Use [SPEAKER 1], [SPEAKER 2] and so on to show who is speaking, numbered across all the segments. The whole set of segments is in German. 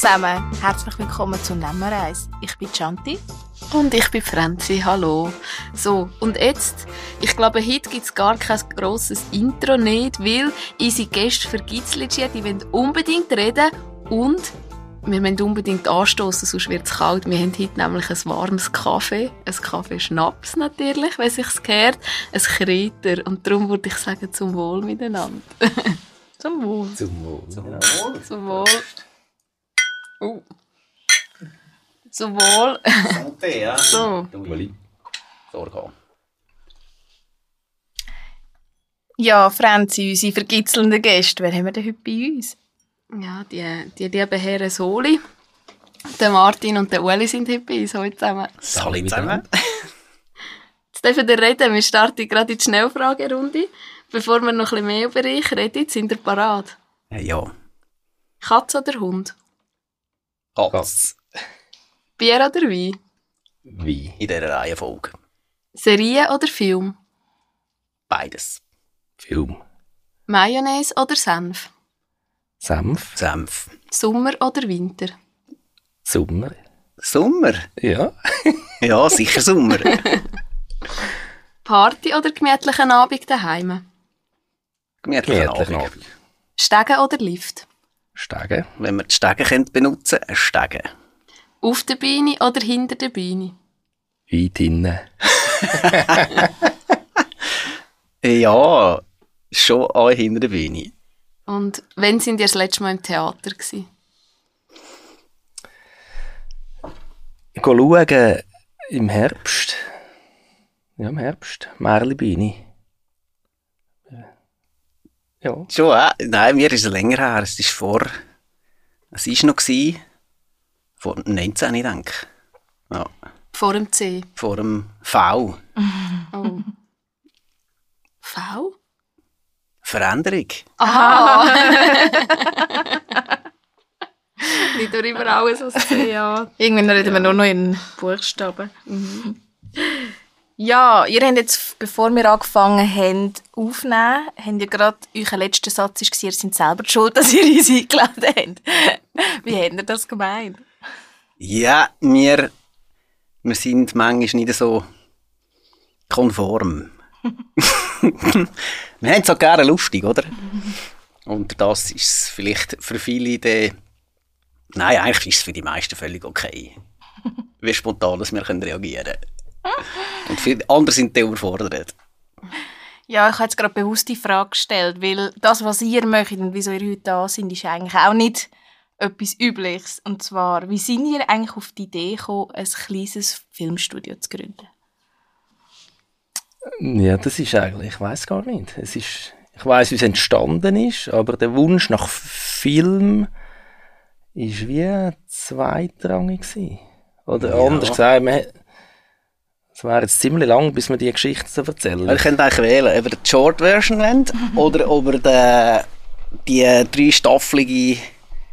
[SPEAKER 1] zusammen, herzlich willkommen zu Nemmerreis. Ich bin Chanti.
[SPEAKER 2] Und ich bin Franzi, hallo. So, und jetzt, ich glaube, heute gibt es gar kein grosses Intro nicht, weil unsere Gäste vergitzelt die wollen unbedingt reden und wir müssen unbedingt anstoßen, sonst wird es kalt. Wir haben heute nämlich ein warmes Kaffee, ein Kaffee-Schnaps natürlich, wenn sich's gehört, ein Kräuter und darum würde ich sagen, zum Wohl miteinander.
[SPEAKER 1] zum Wohl.
[SPEAKER 3] Zum Wohl.
[SPEAKER 2] Zum Wohl. Zum Wohl. Oh. Zum Wohl.
[SPEAKER 3] Santé, ja.
[SPEAKER 2] So.
[SPEAKER 3] Uli. Sorge
[SPEAKER 1] Ja, Franzi, unsere vergitzelnden Gäste, wer haben wir denn heute bei uns?
[SPEAKER 2] Ja, die, die lieben Herren Soli. Der Martin und der Ueli sind heute bei uns heute zusammen.
[SPEAKER 3] Sali zusammen.
[SPEAKER 2] Jetzt dürfen wir reden. Wir starten gerade in die Schnellfragerunde. Bevor wir noch ein bisschen mehr über euch reden, sind ihr parat.
[SPEAKER 3] Ja.
[SPEAKER 2] Katz oder Hund?
[SPEAKER 3] Katz.
[SPEAKER 2] Bier oder Wein?
[SPEAKER 3] Wie? In dieser Reihenfolge.
[SPEAKER 2] Serie oder Film?
[SPEAKER 3] Beides.
[SPEAKER 4] Film.
[SPEAKER 2] Mayonnaise oder Senf?
[SPEAKER 4] Senf.
[SPEAKER 3] Senf.
[SPEAKER 2] Sommer oder Winter?
[SPEAKER 4] Sommer.
[SPEAKER 3] Sommer?
[SPEAKER 4] Ja.
[SPEAKER 3] Ja, sicher Sommer.
[SPEAKER 2] Party oder gemütlichen Abend daheim?
[SPEAKER 3] Gemütlichen
[SPEAKER 4] Gemütlichen
[SPEAKER 3] Abend.
[SPEAKER 4] Abend.
[SPEAKER 2] Stegen oder Lift?
[SPEAKER 4] Steigen.
[SPEAKER 3] Wenn wir die Stege benutzen können, ein Stege.
[SPEAKER 2] Auf der Beine oder hinter der Beine?
[SPEAKER 4] Weit hinten.
[SPEAKER 3] Ja, schon alle hinter der Bühne.
[SPEAKER 2] Und wann sind ihr das letzte Mal im Theater gewesen?
[SPEAKER 4] Ich gehe schauen im Herbst. Ja, im Herbst. Merlibeine. Ja.
[SPEAKER 3] Schon, äh? Nein, mir ist es länger her. Es ist vor... Es war noch... Gewesen, vor 19, ich denke. Ja.
[SPEAKER 2] Vor dem C.
[SPEAKER 3] Vor dem V.
[SPEAKER 2] Oh. V?
[SPEAKER 3] Veränderung.
[SPEAKER 2] Nicht nur immer alles so C, ja.
[SPEAKER 1] Irgendwann reden wir nur noch in Buchstaben. Ja, ihr habt jetzt, bevor wir angefangen haben, aufnehmen, habt ihr gerade, euer letzter Satz war, ihr seid selber schuld, dass ihr uns eingeladen habt. Wie habt ihr das gemeint?
[SPEAKER 3] Ja, wir, wir sind manchmal nicht so konform. wir haben es auch gerne lustig, oder? Und das ist vielleicht für viele der... Nein, eigentlich ist es für die meisten völlig okay. Wie spontan dass wir reagieren können. Und viele andere sind dann überfordert.
[SPEAKER 1] Ja, ich habe jetzt gerade bewusst die Frage gestellt, weil das, was ihr möchtet und wieso ihr heute da sind, ist eigentlich auch nicht etwas Übliches. Und zwar, wie sind ihr eigentlich auf die Idee gekommen, ein kleines Filmstudio zu gründen?
[SPEAKER 4] Ja, das ist eigentlich, ich weiß gar nicht. Es ist, ich weiß, wie es entstanden ist, aber der Wunsch nach Film ist wie zweitrangig gewesen. Oder
[SPEAKER 3] Ja.
[SPEAKER 4] anders gesagt, man, hat- es wäre jetzt ziemlich lang, bis wir die Geschichte zu erzählen.
[SPEAKER 3] Ihr könnt eigentlich wählen, ob ihr die Short-Version wollt oder ob ihr die, die dreistaffelige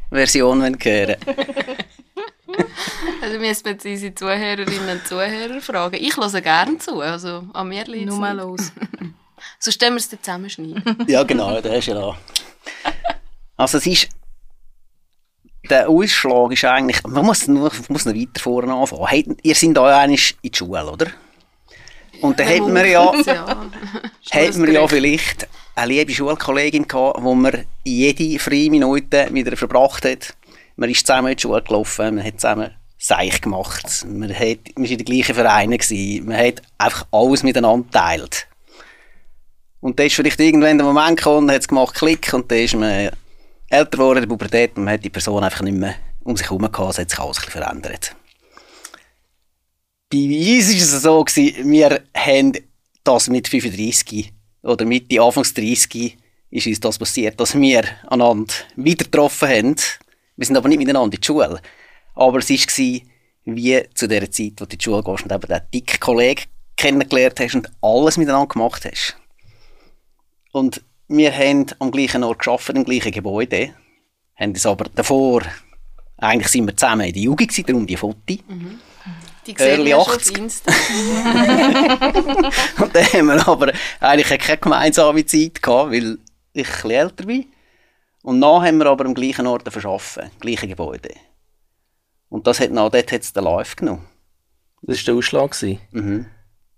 [SPEAKER 3] Version wollt hören
[SPEAKER 2] Also müssen wir jetzt unsere Zuhörerinnen und Zuhörer fragen. Ich höre gerne zu, also an mir liegt
[SPEAKER 1] Nur mal los.
[SPEAKER 2] Sonst können wir es dann zusammenschneiden.
[SPEAKER 3] Ja, genau, da hast du ja da. Also es ist... Der Ausschlag ist eigentlich... Man muss, nur- muss noch weiter vorne anfangen. Hey, ihr seid da einmal in die Schule, oder? Und dann hätten wir ja...
[SPEAKER 2] ja.
[SPEAKER 3] hätten wir ja vielleicht eine liebe Schulkollegin gehabt, wo man jede freie Minute mit ihr verbracht hat. Man ist zusammen in die Schule gelaufen, man hat zusammen Seich gemacht, man, hat, man war in den gleichen Vereinen, gewesen, man hat einfach alles miteinander geteilt. Und dann ist vielleicht irgendwann der Moment gekommen, hat es gemacht, Klick, und dann ist man älter geworden, in der Pubertät, und man hat die Person einfach nicht mehr um sich herum gehabt, es hat sich alles ein verändert. Bei uns war es so, gewesen, wir haben das mit 35 oder Mitte, Anfangs 30 ist uns das passiert, dass wir einander wieder getroffen haben. Wir sind aber nicht miteinander in die Schule. Aber es war wie zu der Zeit, wo du in die Schule gehst und eben den dicken Kollegen kennengelernt hast und alles miteinander gemacht hast. Und wir haben am gleichen Ort gearbeitet, im gleichen Gebäude, haben es aber davor, eigentlich sind wir zusammen in der Jugend gewesen, darum die Fotos.
[SPEAKER 2] Die sehen
[SPEAKER 3] Early
[SPEAKER 2] wir schon auf
[SPEAKER 3] 80.
[SPEAKER 2] Insta.
[SPEAKER 3] Und dann haben wir aber eigentlich keine gemeinsame Zeit gehabt, weil ich ein bisschen älter bin. Und dann haben wir aber am gleichen Ort verschaffen, im gleichen Gebäude. Und das hat dann, dort den Live genommen.
[SPEAKER 4] Das war der Ausschlag. gewesen.
[SPEAKER 3] Mhm.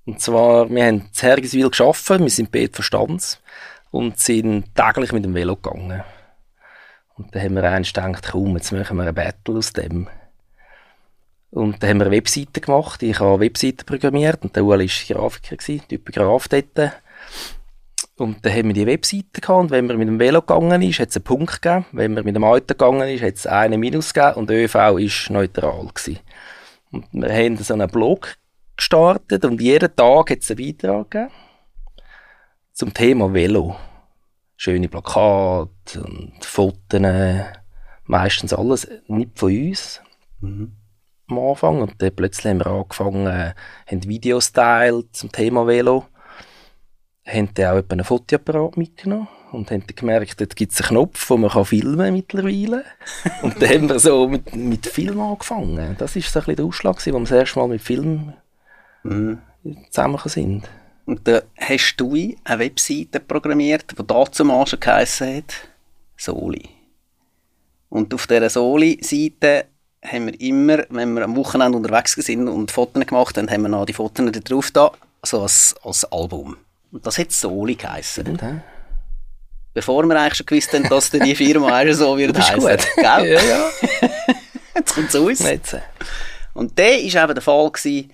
[SPEAKER 4] Und zwar, wir haben in Hergiswil gearbeitet, wir sind beide Verstands und sind täglich mit dem Velo gegangen. Und dann haben wir eins gedacht, komm, jetzt machen wir ein Battle aus dem. Und dann haben wir eine Webseite gemacht. Ich habe Webseiten programmiert und der Ueli war Grafiker, gewesen, Typograf dort. Und dann haben wir die Webseite gehabt und wenn man mit dem Velo gegangen ist, hat es einen Punkt gegeben. Wenn man mit dem Auto gegangen ist, hat es einen Minus gegeben und ÖV war neutral. Gewesen. Und wir haben so einen Blog gestartet und jeden Tag hat es einen Beitrag gegeben zum Thema Velo. Schöne Plakate und Fotos, meistens alles nicht von uns
[SPEAKER 3] Mhm.
[SPEAKER 4] am Anfang. Und dann plötzlich haben wir angefangen, äh, haben Videos teilt zum Thema Velo. Haben dann auch einen Fotoapparat mitgenommen und haben dann gemerkt, dort gibt es einen Knopf, wo man kann filmen mittlerweile. und dann haben wir so mit, mit Film angefangen. Das war so ein bisschen der Ausschlag, wo wir das erste Mal mit Film
[SPEAKER 3] Mhm.
[SPEAKER 4] zusammengekommen sind.
[SPEAKER 3] Und dann hast du eine Webseite programmiert, die da zum Arsch geheissen hat, Soli. Und auf dieser Soli-Seite haben wir immer, wenn wir am Wochenende unterwegs sind und Fotos gemacht haben, haben wir noch die Fotos da drauf da, so als, als Album. Und das hat Soli geheissen.
[SPEAKER 4] Äh,
[SPEAKER 3] Bevor wir eigentlich schon gewusst haben, dass die Firma auch so wird
[SPEAKER 4] gut.
[SPEAKER 3] Gell?
[SPEAKER 4] ja, ja.
[SPEAKER 3] Jetzt kommt es uns. Und der war eben der Fall, gewesen,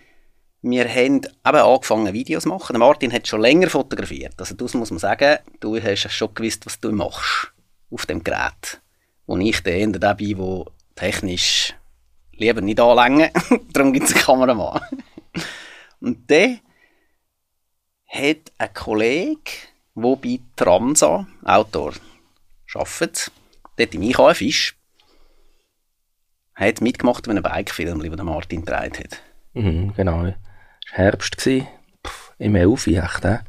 [SPEAKER 3] wir haben eben angefangen Videos zu machen. Martin hat schon länger fotografiert. Also das muss man sagen, du hast schon gewusst, was du machst auf dem Gerät. Wo ich dann eher der technisch lieber nicht anlängen. Darum gibt es einen Kameramann. Und der hat ein Kollege, der bei Transa, Autor, arbeitet, dort im IKF hat mitgemacht bei einem Bikefilm, den Martin gedreht hat.
[SPEAKER 4] Mhm, genau. Es war Herbst. Gewesen. Puh, Im 11. echt, äh?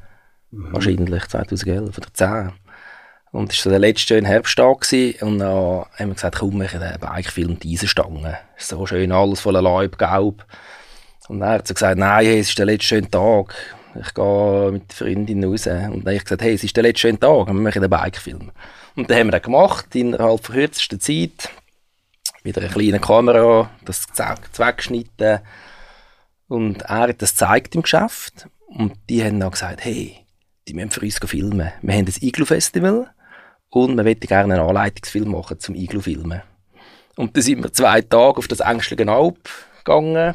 [SPEAKER 4] Wahrscheinlich 2011 oder 10. Und es war so der letzte schöne Herbsttag gewesen. und dann haben wir gesagt, komm, wir einen Bikefilm Eisenstangen. Es ist so schön, alles voller Leib, gelb. Und dann hat sie gesagt, nein, hey, es ist der letzte schöne Tag. Ich gehe mit der Freundin raus. Und dann habe ich gesagt, hey, es ist der letzte schöne Tag, wir machen einen Bikefilm. Und dann haben wir das gemacht, innerhalb der kürzesten Zeit. Mit einer kleinen Kamera, das weggeschnitten. Und er hat das gezeigt im Geschäft. Und die haben dann gesagt, hey, die müssen für uns filmen. Wir haben ein Iglu-Festival und wir möchten gerne einen Anleitungsfilm machen zum Iglu-Filmen. Und dann sind wir zwei Tage auf das Ängstliche Alp gegangen.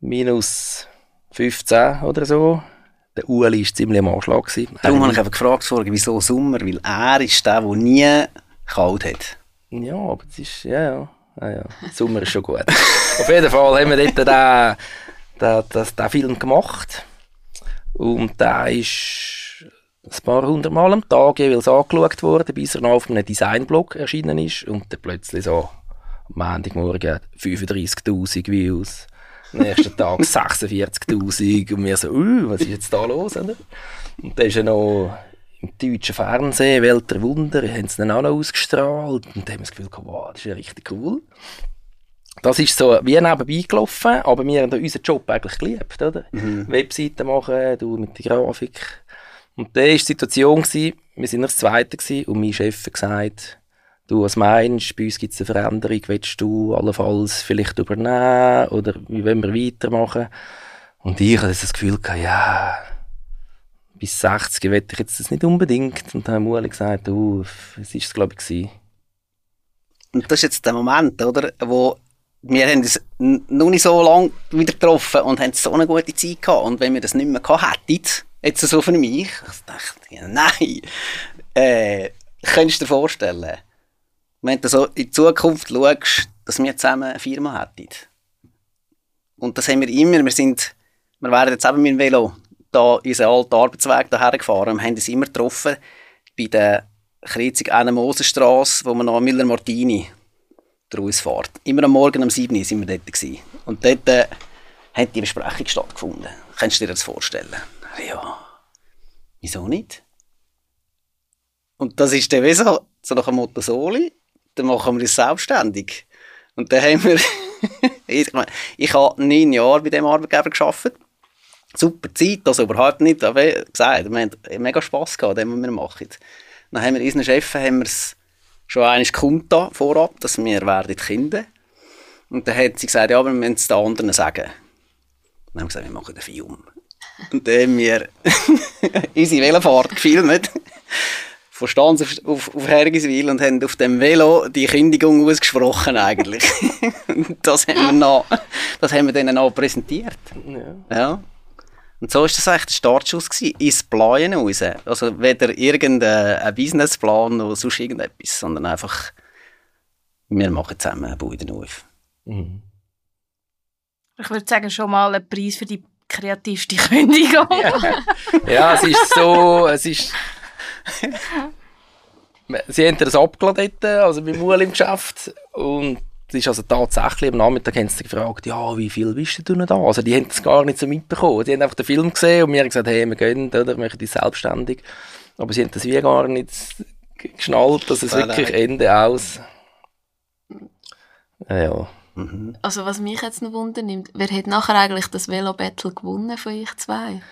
[SPEAKER 4] Minus 15 oder so. Der Ueli war ziemlich am Anschlag. gewesen.
[SPEAKER 3] Darum habe ich einfach gefragt, vorher, wieso Sommer? Weil er ist der, der nie kalt hat.
[SPEAKER 4] Ja, aber es ist, ja, ja. Ja, ja. Sommer ist schon gut. Auf jeden Fall haben wir dort den, den, den, den Film gemacht. Und der ist ein paar hundert Mal am Tag jeweils angeschaut worden, bis er noch auf einem Designblog erschienen ist. Und dann plötzlich so am Montagmorgen 35'000 Views. Am nächsten Tag 46'000. Und wir so, uh, was ist jetzt da los? Und dann ist er noch im deutschen Fernsehen, Welt der Wunder, haben sie dann auch noch ausgestrahlt. Und haben das Gefühl, gehabt, wow, das ist ja richtig cool. Das ist so wie nebenbei gelaufen, aber wir haben unseren Job eigentlich geliebt, oder? Webseiten machen, du mit der Grafik. Und da war die Situation, gewesen, wir sind noch das Zweite gewesen, und mein Chef hat gesagt, du, was meinst, bei uns gibt es eine Veränderung, willst du allenfalls vielleicht übernehmen oder wie wollen wir weitermachen? Und ich hatte das Gefühl, gehabt, ja, bis 60 will ich jetzt das nicht unbedingt. Und dann haben Ueli gesagt, du, es ist es glaube ich gewesen.
[SPEAKER 3] Und das ist jetzt der Moment, oder? Wo wir haben uns noch nicht so lange wieder getroffen und haben so eine gute Zeit gehabt. Und wenn wir das nicht mehr gehabt hätten, jetzt so für mich, ich dachte, nein, äh, könntest du dir vorstellen, wenn du so in die Zukunft schaust, dass wir zusammen eine Firma hätten. Und das haben wir immer, wir sind, wir wären jetzt eben mit dem Velo da unseren alten Arbeitsweg daher gefahren und haben uns immer getroffen bei der Kreuzung einer Mosenstrasse, wo wir noch Müller Martini draus fährt. Immer am Morgen um 7 Uhr sind wir dort gewesen. Und dort äh, hat die Besprechung stattgefunden. Kannst du dir das vorstellen? Ja. Wieso nicht? Und das ist dann wie so, so nach dem Motto Soli, dann machen wir es selbstständig. Und dann haben wir, ich, ich habe neun Jahre bei dem Arbeitgeber gearbeitet. Super Zeit, also überhaupt nicht, aber gesagt, wir haben mega Spass gehabt, dem, was wir machen. Dann haben wir unseren Chef haben wir's schon einmal kundgetan, vorab, dass wir werden Kinder. Und dann hat sie gesagt, ja, aber wir müssen es den anderen sagen. Dann haben wir gesagt, wir machen den Film. Und dann haben wir unsere Velofahrt gefilmt. Von Stanz auf, auf, auf Hergiswil und haben auf dem Velo die Kündigung ausgesprochen eigentlich. Das haben wir noch, das haben wir denen noch präsentiert.
[SPEAKER 4] Ja.
[SPEAKER 3] Ja. Und so war das eigentlich der Startschuss gewesen, ins Planen raus. Also weder irgendein Businessplan oder sonst irgendetwas, sondern einfach, wir machen zusammen eine Bude auf.
[SPEAKER 4] Mhm.
[SPEAKER 1] Ich würde sagen, schon mal ein Preis für die kreativste Kündigung.
[SPEAKER 4] Ja, es ist so, es ist... Sie haben das abgeladen also beim Uhl im Geschäft und es ist also tatsächlich, am Nachmittag haben sie gefragt, ja, wie viel bist du denn da? Also die haben das gar nicht so mitbekommen. Die haben einfach den Film gesehen und wir haben gesagt, hey, wir gehen, oder, wir machen die selbstständig. Aber sie haben das wie gar nicht geschnallt, dass es wirklich. Ende aus... Ja, ja.
[SPEAKER 2] Also was mich jetzt noch wundernimmt, wer hat nachher eigentlich das Velo-Battle gewonnen von euch zwei?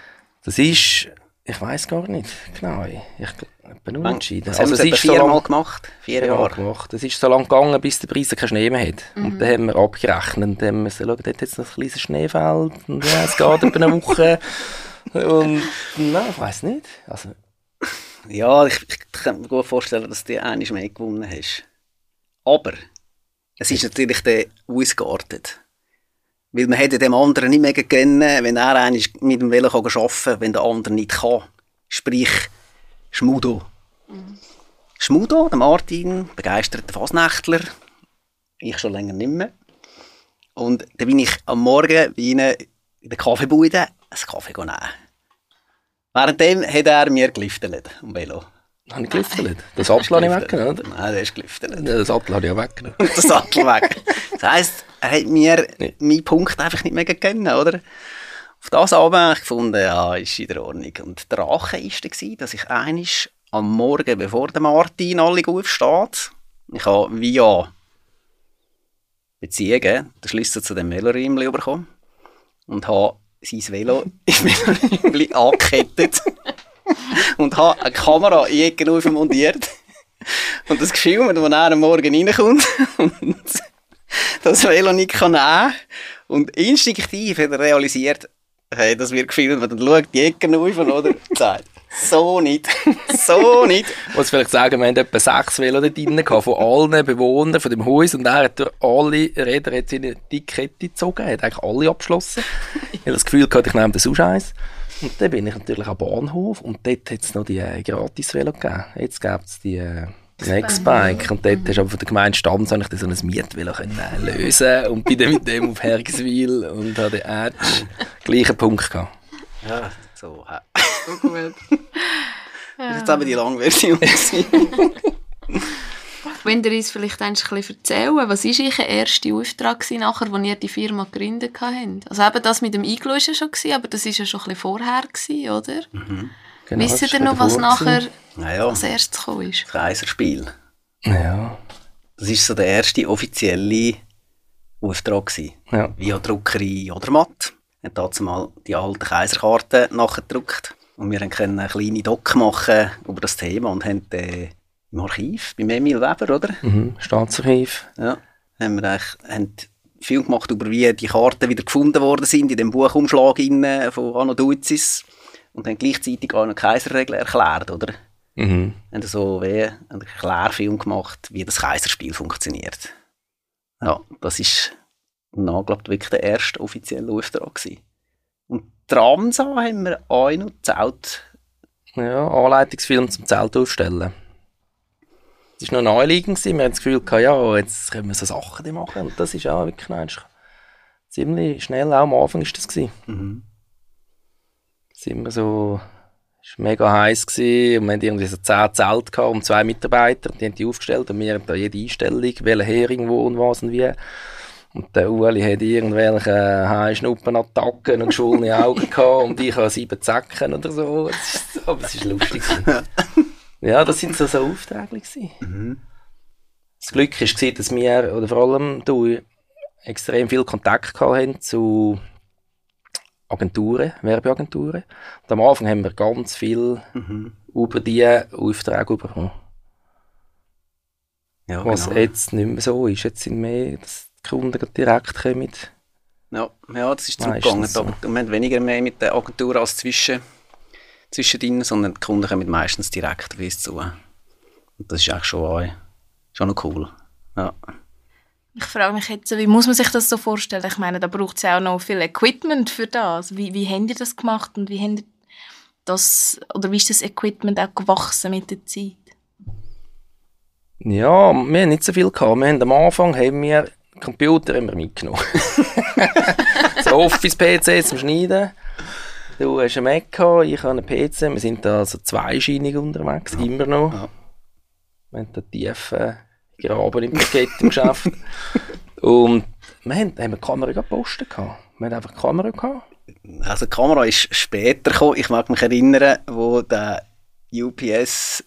[SPEAKER 4] Das ist, ich weiß gar nicht genau, ich bin unentschieden.
[SPEAKER 3] Das haben wir
[SPEAKER 4] so
[SPEAKER 3] viermal
[SPEAKER 4] lang-
[SPEAKER 3] gemacht. Vier
[SPEAKER 4] Ja,
[SPEAKER 3] Jahre.
[SPEAKER 4] gemacht. Es ist so lange gegangen, bis der Preis keinen Schnee mehr hat. Und dann haben wir abgerechnet. Und dann haben wir so, schau, dort hat jetzt noch ein kleines Schneefeld. Und ja, es geht etwa eine Woche. Und, nein, ich weiß nicht. Also,
[SPEAKER 3] Ja, ich, ich kann mir gut vorstellen, dass du einmal mehr gewonnen hast. Aber es ist natürlich dann ausgeartet. Weil man hätte dem anderen nicht mehr gönnen, wenn er einmal mit dem Velo arbeiten kann, wenn der andere nicht kann. Sprich, Schmudo. Schmudo, der Martin, begeisterter Fasnächtler. Ich schon länger nicht mehr. Und dann bin ich am Morgen bei ihnen in der Kaffeebude einen Kaffee nehmen. Währenddem hat er mir geliftet am Velo.
[SPEAKER 4] Habe ich gelüftelt. Das Sattel habe ich weggenommen, oder?
[SPEAKER 3] Nein, der ist geliftet.
[SPEAKER 4] Ja, Den Sattel habe ich auch weggenommen.
[SPEAKER 3] Der Sattel weg. Das heisst, er hat mir
[SPEAKER 4] Nee.
[SPEAKER 3] meinen Punkt einfach nicht mehr gegeben, oder? Auf das Abend habe ich gefunden, ja, ist in der Ordnung. Und der Rache war dass ich einisch am Morgen, bevor der Martin alle aufsteht, ich habe via Beziehungen den Schlüssel zu dem Veloräumchen bekommen und habe sein Velo im Veloräumchen angekettet und habe eine Kamera in die auf montiert und das gefilmt, wo er am Morgen reinkommt und das Velo nicht kann und instinktiv hat er realisiert, hey, das wird gefilmt und dann schaut die Ecke auf oder sagt, so nicht, so nicht.
[SPEAKER 4] Ich muss vielleicht sagen, wir haben etwa sechs Velo dort drin von allen Bewohnern von dem Haus und er hat durch alle Räder jetzt in dicke Kette gezogen, hat eigentlich alle abgeschlossen. ich habe das Gefühl gehabt, ich nehme sonst eins. Und dann bin ich natürlich am Bahnhof und dort hat es noch die äh, Gratis-Velo gegeben. Jetzt gibt es die äh, Nextbike und dort hast du aber von der Gemeinde Stamm so, ich dann so ein Mietvelo können äh, lösen und bin dann mit dem auf Hergiswil und habe den Edge gleichen Punkt gehabt.
[SPEAKER 3] Ja, so. hä.
[SPEAKER 2] Gut.
[SPEAKER 3] Das ist jetzt eben die lange Version.
[SPEAKER 2] Wenn ihr uns vielleicht ein bisschen erzählen, was war euer erster Auftrag gewesen, nachher, als ihr die Firma gegründet habt? Also eben das mit dem Iglo war ja schon, gewesen, aber das war ja schon ein bisschen vorher, gewesen, oder?
[SPEAKER 4] Genau,
[SPEAKER 2] Wisst ihr noch, was nachher
[SPEAKER 3] naja,
[SPEAKER 2] als erstes gekommen ist?
[SPEAKER 3] das Kaiserspiel.
[SPEAKER 4] Ja,
[SPEAKER 3] Das war so der erste offizielle Auftrag. Gewesen.
[SPEAKER 4] ja.
[SPEAKER 3] Via Druckerei Odermatt. Hat dazu mal die alten Kaiserkarten nachgedruckt. Und wir können eine kleine Doc machen über das Thema und haben äh, im Archiv, beim Emil Weber, oder?
[SPEAKER 4] Mhm. Staatsarchiv.
[SPEAKER 3] Ja. Haben wir eigentlich, haben viel gemacht über wie die Karten wieder gefunden worden sind in dem Buchumschlag von Anno Duizis. Und haben gleichzeitig auch eine Kaiserregel erklärt, oder?
[SPEAKER 4] Mhm.
[SPEAKER 3] haben so wie einen Erklärfilm gemacht, wie das Kaiserspiel funktioniert. Ja, das ist na, glaub, wirklich der erste offizielle Auftrag gewesen. Und die Ramsa haben wir auch noch Zelt.
[SPEAKER 4] Ja, Anleitungsfilm zum Zelt aufstellen. Das war noch naheliegend. gewesen. Wir haben das Gefühl, gehabt, ja, jetzt können wir so Sachen machen. Und das ist auch wirklich ziemlich schnell, auch am Anfang ist das gewesen.
[SPEAKER 3] Mhm.
[SPEAKER 4] Sind wir so, es war mega heiß gewesen, und wir hatten irgendwie so zehn Zelte gehabt und zwei Mitarbeiter, die haben die aufgestellt und wir haben da jede Einstellung, welcher Hering wo und was und wie. Und der Ueli hat irgendwelche Haischnuppenattacken und geschwollene Augen gehabt und ich habe sieben Zecken oder so. Aber es ist lustig. ja, das sind so, so Aufträge gewesen.
[SPEAKER 3] Mhm.
[SPEAKER 4] Das Glück war, dass wir, oder vor allem du, extrem viel Kontakt haben zu Agenturen, Werbeagenturen. Und am Anfang haben wir ganz viel
[SPEAKER 3] Mhm.
[SPEAKER 4] über die Aufträge bekommen.
[SPEAKER 3] Ja,
[SPEAKER 4] Was
[SPEAKER 3] genau.
[SPEAKER 4] jetzt nicht mehr so ist. Jetzt sind mehr, dass die Kunden direkt kommen.
[SPEAKER 3] Ja, ja, das ist zurückgegangen.
[SPEAKER 4] so.
[SPEAKER 3] Da- Wir haben weniger mehr mit der Agentur als zwischen, zwischendrin, sondern die Kunden kommen meistens direkt auf uns zu. Und das ist eigentlich schon, äh, schon noch cool. Ja.
[SPEAKER 1] Ich frage mich jetzt, wie muss man sich das so vorstellen? Ich meine, da braucht es ja auch noch viel Equipment für das. Wie, wie habt ihr das gemacht und wie habt ihr das, oder wie ist das Equipment auch gewachsen mit der Zeit?
[SPEAKER 4] Ja, wir haben nicht so viel gehabt. Wir haben am Anfang haben wir Computer immer mitgenommen. so Office-PC zum Schneiden. Du hast einen Mac gehabt, ich habe einen PC. Wir sind da so zweischeinig unterwegs, immer noch.
[SPEAKER 3] Ja.
[SPEAKER 4] Wir haben da tief äh, graben im Paket im Geschäft. Und wir haben, haben eine Kamera gepostet gehabt. Wir haben einfach eine Kamera gehabt.
[SPEAKER 3] Also die Kamera ist später gekommen. Ich mag mich erinnern, wo der UPS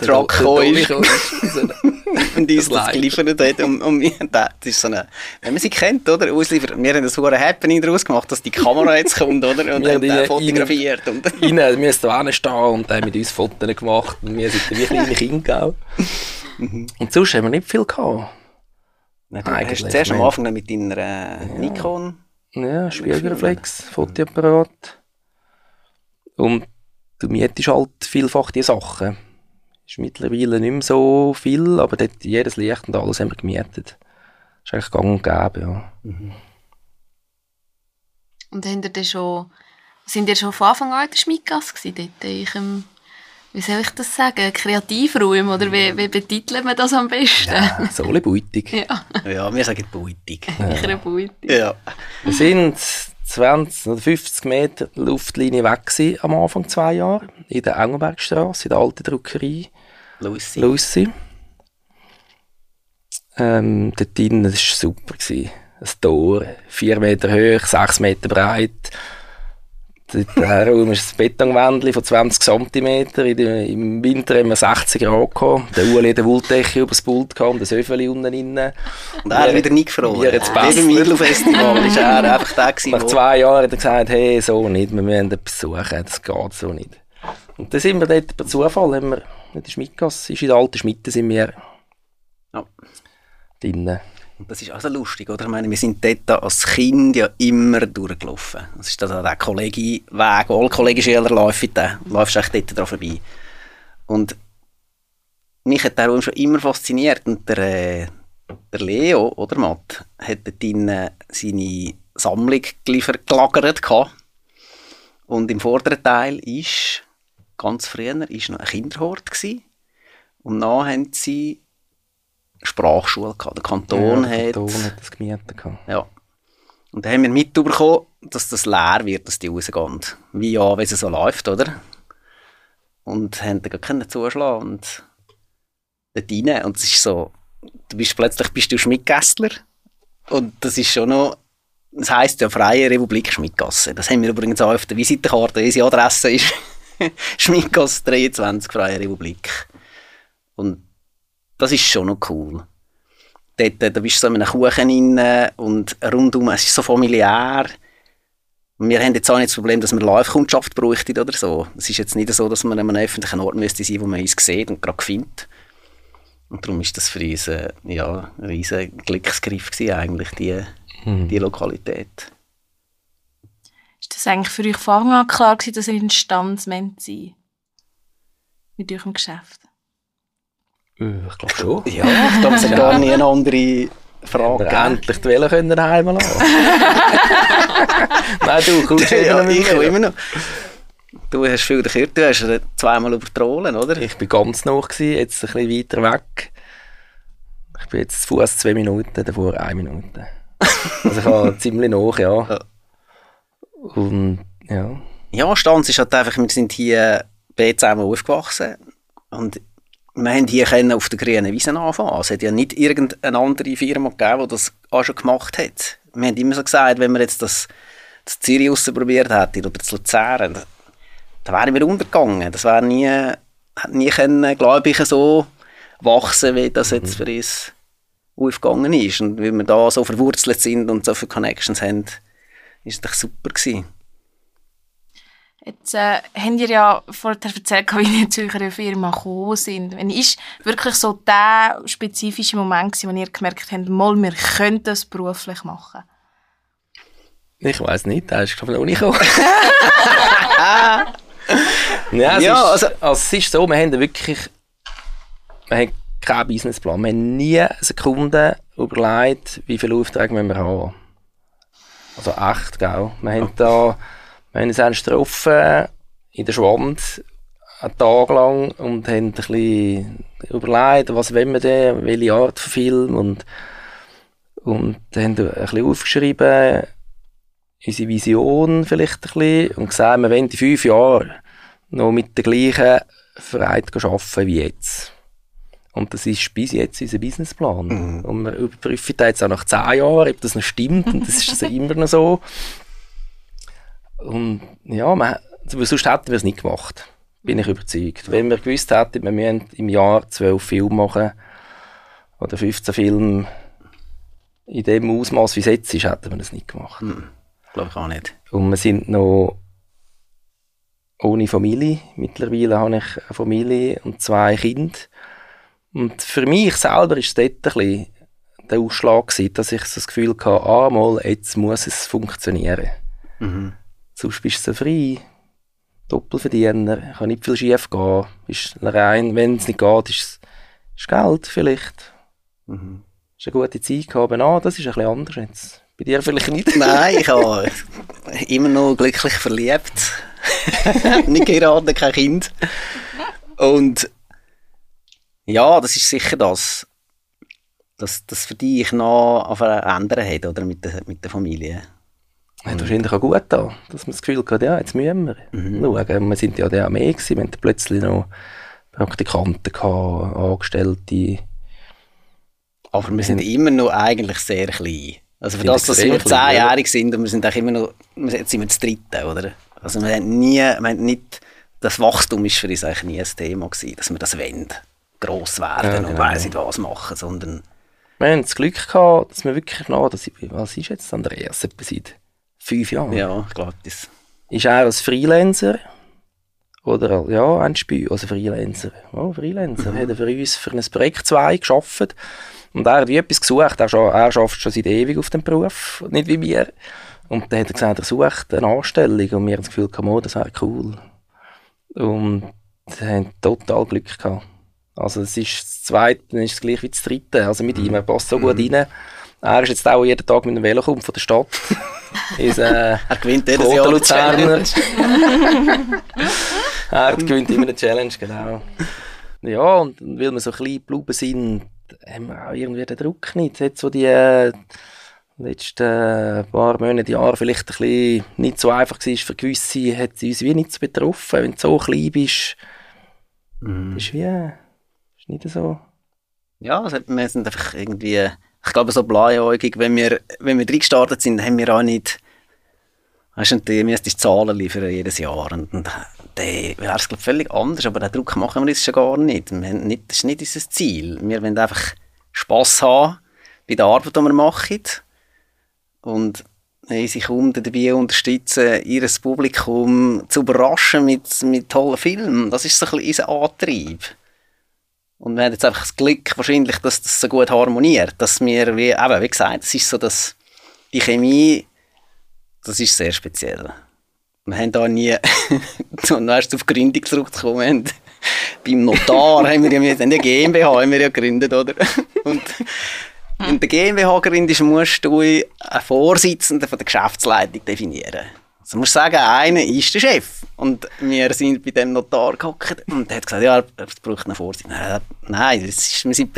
[SPEAKER 3] Truck gekommen ist und uns das geliefert hat. Und, und wir, das ist so eine, wenn man sie kennt, oder? Ausliefert. Wir haben so ein Happening daraus gemacht, dass die Kamera jetzt kommt, oder? Und
[SPEAKER 4] Wir
[SPEAKER 3] haben
[SPEAKER 4] ihn-
[SPEAKER 3] fotografiert. Und,
[SPEAKER 4] Rein, wir mussten da stehen und haben mit uns Fotos gemacht. Und wir sind wie kleine Kinder. gell? Und sonst haben wir nicht viel gehabt.
[SPEAKER 3] Nein, du
[SPEAKER 4] Eigentlich,
[SPEAKER 3] hast zuerst am. Anfang mit deiner äh, Nikon.
[SPEAKER 4] Ja, Spiegelreflex, Fotoapparat. Und du mietest halt vielfach die Sachen. Ist mittlerweile nicht mehr so viel, aber dort jedes Licht und alles haben wir gemietet. Ist eigentlich gang und gäbe, ja.
[SPEAKER 2] Und habt ihr dann schon, sind ihr schon von Anfang an in der Schmiedgasse gewesen, dort in eurem, wie soll ich das sagen, Kreativraum, oder wie, wie betitelt man das am besten?
[SPEAKER 4] ja Solebeutung.
[SPEAKER 2] Ja,
[SPEAKER 3] Ja, wir sagen Beutung.
[SPEAKER 2] sicher eine Beute.
[SPEAKER 3] Ja.
[SPEAKER 4] Wir sind 20 oder 50 Meter Luftlinie weg gewesen, am Anfang zwei Jahre, in der Engelbergstraße, in der alten Druckerei.
[SPEAKER 3] Lucy.
[SPEAKER 4] Lucy. Ähm, dort drinnen, das war super. Gewesen. Ein Tor, vier Meter hoch, sechs Meter breit. Dort herum ist ein Betonwändchen von 20 cm. Der, Im Winter haben wir 60 Grad gehabt. Der Ueli hat eine Wolldeche über das Pult gehabt und ein Öffeli unten drin.
[SPEAKER 3] Und er hat wieder nicht gefroren.
[SPEAKER 4] Wir jetzt
[SPEAKER 3] Wie beim
[SPEAKER 4] Bastler.
[SPEAKER 3] Idlo-Festival ist er einfach der gewesen,
[SPEAKER 4] Nach zwei Jahren hat er gesagt, hey, so nicht, wir müssen etwas suchen, das geht so nicht. Und dann sind wir dort per Zufall, haben wir, in der Schmidgasse, ist in der alten Schmiede, sind wir
[SPEAKER 3] Ja.
[SPEAKER 4] drinnen.
[SPEAKER 3] Und das ist also lustig, oder? Ich meine, wir sind dort als Kind ja immer durchgelaufen. Das ist da der Kollegieweg, wo alle Kollegischüler laufen, da läufst du echt dort dran vorbei. Und mich hat der Raum schon immer fasziniert. Und der, äh, der Leo, oder Matt, hat dort drinnen seine Sammlung geliefert, gelagert gehabt. Und im vorderen Teil ist, ganz früher, ist noch ein Kinderhort gewesen. Und dann haben sie Sprachschule gehabt. Der Kanton
[SPEAKER 4] ja, der
[SPEAKER 3] hat...
[SPEAKER 4] Kanton hat das gemietet. gehabt.
[SPEAKER 3] Ja. Und dann haben wir mitbekommen, dass das leer wird, dass die rausgehen. Wie ja, wenn es so läuft, oder? Und haben dann gar keinen zuschlagen und dort rein. Und es ist so, du bist plötzlich bist du Schmidtgässler. Und das ist schon noch, das heisst ja Freie Republik Schmidgasse. Das haben wir übrigens auch auf der Visitenkarte. Unsere Adresse ist Schmidgasse 23 Freie Republik. Und das ist schon noch cool. Dort, äh, da bist du so in einem Kuchen rein und rundum, es ist so familiär. Wir haben jetzt auch nicht das Problem, dass wir Live-Kundschaft bräuchten oder so. Es ist jetzt nicht so, dass man an einem öffentlichen Ort müsste sein, wo man uns sieht und gerade findet. Und darum ist das für uns äh, ja, ein riesen Glücksgriff gewesen, eigentlich, die, die Lokalität.
[SPEAKER 1] Ist das eigentlich für euch von Anfang an klar gewesen, dass ihr ein Standsmensch seid? Mit eurem Geschäft?
[SPEAKER 4] Äh, Ich glaube schon.
[SPEAKER 3] Ja, ich glaube, es hat gar nie eine andere Frage
[SPEAKER 4] Wir
[SPEAKER 3] gegeben.
[SPEAKER 4] endlich die Welle können daheim lassen. Nein, du kommst
[SPEAKER 3] Ja,
[SPEAKER 4] immer noch
[SPEAKER 3] ich immer noch. Du hast viel gekürt, du hast zweimal über die Rollen, oder?
[SPEAKER 4] Ich bin ganz nah jetzt ein bisschen weiter weg. Ich bin jetzt zu Fuß zwei Minuten, davor eine Minute. Also ich habe ziemlich nach, ja.
[SPEAKER 3] Ja.
[SPEAKER 4] Und ja.
[SPEAKER 3] Ja, Stanz ist halt einfach, wir sind hier beide zusammen aufgewachsen und wir haben hier können auf der grünen Wiese anfangen. Es hat ja nicht irgendeine andere Firma gegeben, die das auch schon gemacht hat. Wir haben immer so gesagt, wenn wir jetzt das, das Zürich ausprobiert hätten oder das Luzern, dann wären wir untergegangen. Das wäre nie, nie können, glaube ich, so wachsen, wie das jetzt für uns aufgegangen ist. Und weil wir da so verwurzelt sind und so viele Connections haben ist doch super gewesen.
[SPEAKER 1] Jetzt äh, habt ihr ja vorher erzählt, wie ihr zu eurer Firma gekommen sind. Wann ist wirklich so der spezifische Moment gewesen, wo ihr gemerkt habt, mal, wir können das beruflich machen?
[SPEAKER 4] Ich weiß nicht, der ist glaube ich noch nicht gekommen. ja, es,
[SPEAKER 3] Ja,
[SPEAKER 4] ist,
[SPEAKER 3] also-
[SPEAKER 4] also, es ist so, wir haben wirklich wir haben keinen Businessplan. Wir haben nie eine Sekunde überlegt, wie viele Aufträge wir haben. Also echt, gell? Wir haben da, wir haben uns getroffen in der Schwand einen Tag lang und haben ein bisschen überlegt, was wollen wir denn, welche Art von Film und, und haben ein bisschen aufgeschrieben, unsere Vision vielleicht ein bisschen und gesagt, wir wollen in fünf Jahren noch mit der gleichen Freiheit arbeiten wie jetzt. Und das ist bis jetzt unser Businessplan. Und wir überprüfen da jetzt auch nach zehn Jahren, ob das noch stimmt. Und das ist also immer noch so. Und ja, man, sonst hätten wir es nicht gemacht. Bin ich überzeugt. Wenn wir gewusst hätten, wir müssen im Jahr zwölf Filme machen oder 15 Filme in dem Ausmaß, wie es jetzt ist, hätten wir das nicht gemacht.
[SPEAKER 3] Glaube ich auch nicht.
[SPEAKER 4] Und wir sind noch ohne Familie. Mittlerweile habe ich eine Familie und zwei Kinder. Und für mich selber ist dort ein bisschen der Ausschlag gewesen, dass ich so das Gefühl hatte, ah, mal, jetzt muss es funktionieren.
[SPEAKER 3] Mhm.
[SPEAKER 4] Sonst bist du so frei. Doppelverdiener, kann nicht viel schief gehen. Ist rein, wenn es nicht geht, ist es Geld vielleicht.
[SPEAKER 3] Mhm.
[SPEAKER 4] Ist eine gute Zeit gehabt, aber ah, das ist ein bisschen anders jetzt. Bei dir vielleicht nicht.
[SPEAKER 3] Nein, ich habe immer noch glücklich verliebt. nicht geheiratet, kein Kind. Und ja, das ist sicher das, dass das für dich noch ändern hat, oder mit der, mit der Familie.
[SPEAKER 4] Hat wahrscheinlich auch gut da, dass man das Gefühl hat, ja, jetzt müssen wir schauen. Wir sind ja dann auch mehr gewesen, wir hatten plötzlich noch Praktikanten gehabt, Angestellte.
[SPEAKER 3] Aber wir sind immer noch eigentlich sehr klein. Also für das, dass wir
[SPEAKER 4] ja.
[SPEAKER 3] zehnjährig sind und wir sind auch immer noch, wir- jetzt sind wir das Dritte, oder? Also wir haben nie, wir haben nicht, das Wachstum ist für uns eigentlich nie ein Thema gewesen, dass wir das wollen, gross werden
[SPEAKER 4] Ja,
[SPEAKER 3] und
[SPEAKER 4] genau.
[SPEAKER 3] weiss nicht was machen, sondern
[SPEAKER 4] Wir haben das Glück gehabt, dass wir wirklich noch, ich, was ist jetzt Andreas, etwa seit fünf Jahren?
[SPEAKER 3] ja, ich glaube, das,
[SPEAKER 4] Ist er als Freelancer? Oder, ja, ein Spiel, also Freelancer. Oh, Freelancer. Hat er für uns für ein Projekt 2 geschafft. Und er hat wie etwas gesucht. Er, er arbeitet schon seit ewig auf dem Beruf, nicht wie wir. Und dann hat er gesagt, er sucht eine Anstellung. Und wir haben das Gefühl, oh, das wäre cool. Und wir haben total Glück gehabt. Also, es ist das zweite, dann ist es gleich wie das dritte. Also, mit ihm, er passt so gut rein. Er ist jetzt auch jeden Tag mit dem Velo kommt von der Stadt. ist, äh,
[SPEAKER 3] er gewinnt jedes Jahr
[SPEAKER 4] Luzerner.
[SPEAKER 3] Challenge.
[SPEAKER 4] er gewinnt immer eine Challenge, genau. Ja, und weil wir so klein geblieben sind, haben wir auch irgendwie den Druck nicht. Jetzt so die äh, letzten paar Monate, Jahre vielleicht ein bisschen nicht so einfach war für gewisse, hat es uns wie nicht so betroffen. Wenn du so klein bist, ist wie, äh, nicht so.
[SPEAKER 3] Ja, wir sind einfach irgendwie, ich glaube, so bleiäugig, wenn wir, wenn wir reingestartet sind, haben wir auch nicht, weißt du, du müsstest Zahlen liefern jedes Jahr und, und dann wäre es völlig anders, aber den Druck machen wir uns schon gar nicht. Wir nicht. Das ist nicht unser Ziel. Wir wollen einfach Spass haben bei der Arbeit, die wir machen und unsere Kunden dabei unterstützen, ihr Publikum zu überraschen mit, mit tollen Filmen. Das ist so ein bisschen unser Antrieb. Und wir haben jetzt einfach das Glück, wahrscheinlich, dass das so gut harmoniert, dass wir, wie, eben, wie gesagt, es ist so, dass die Chemie, das ist sehr speziell. Wir haben da nie, und erst auf Gründung haben, beim Notar haben wir ja, wir haben ja GmbH haben wir ja gegründet, oder? Und wenn der GmbH gründest, musst du einen Vorsitzenden von der Geschäftsleitung definieren. Also musst sagen, einer ist der Chef. Und wir sind bei dem Notar gehockt und er hat gesagt, ja, es braucht einen Vorsitzenden. Nein, das ist, wir sind.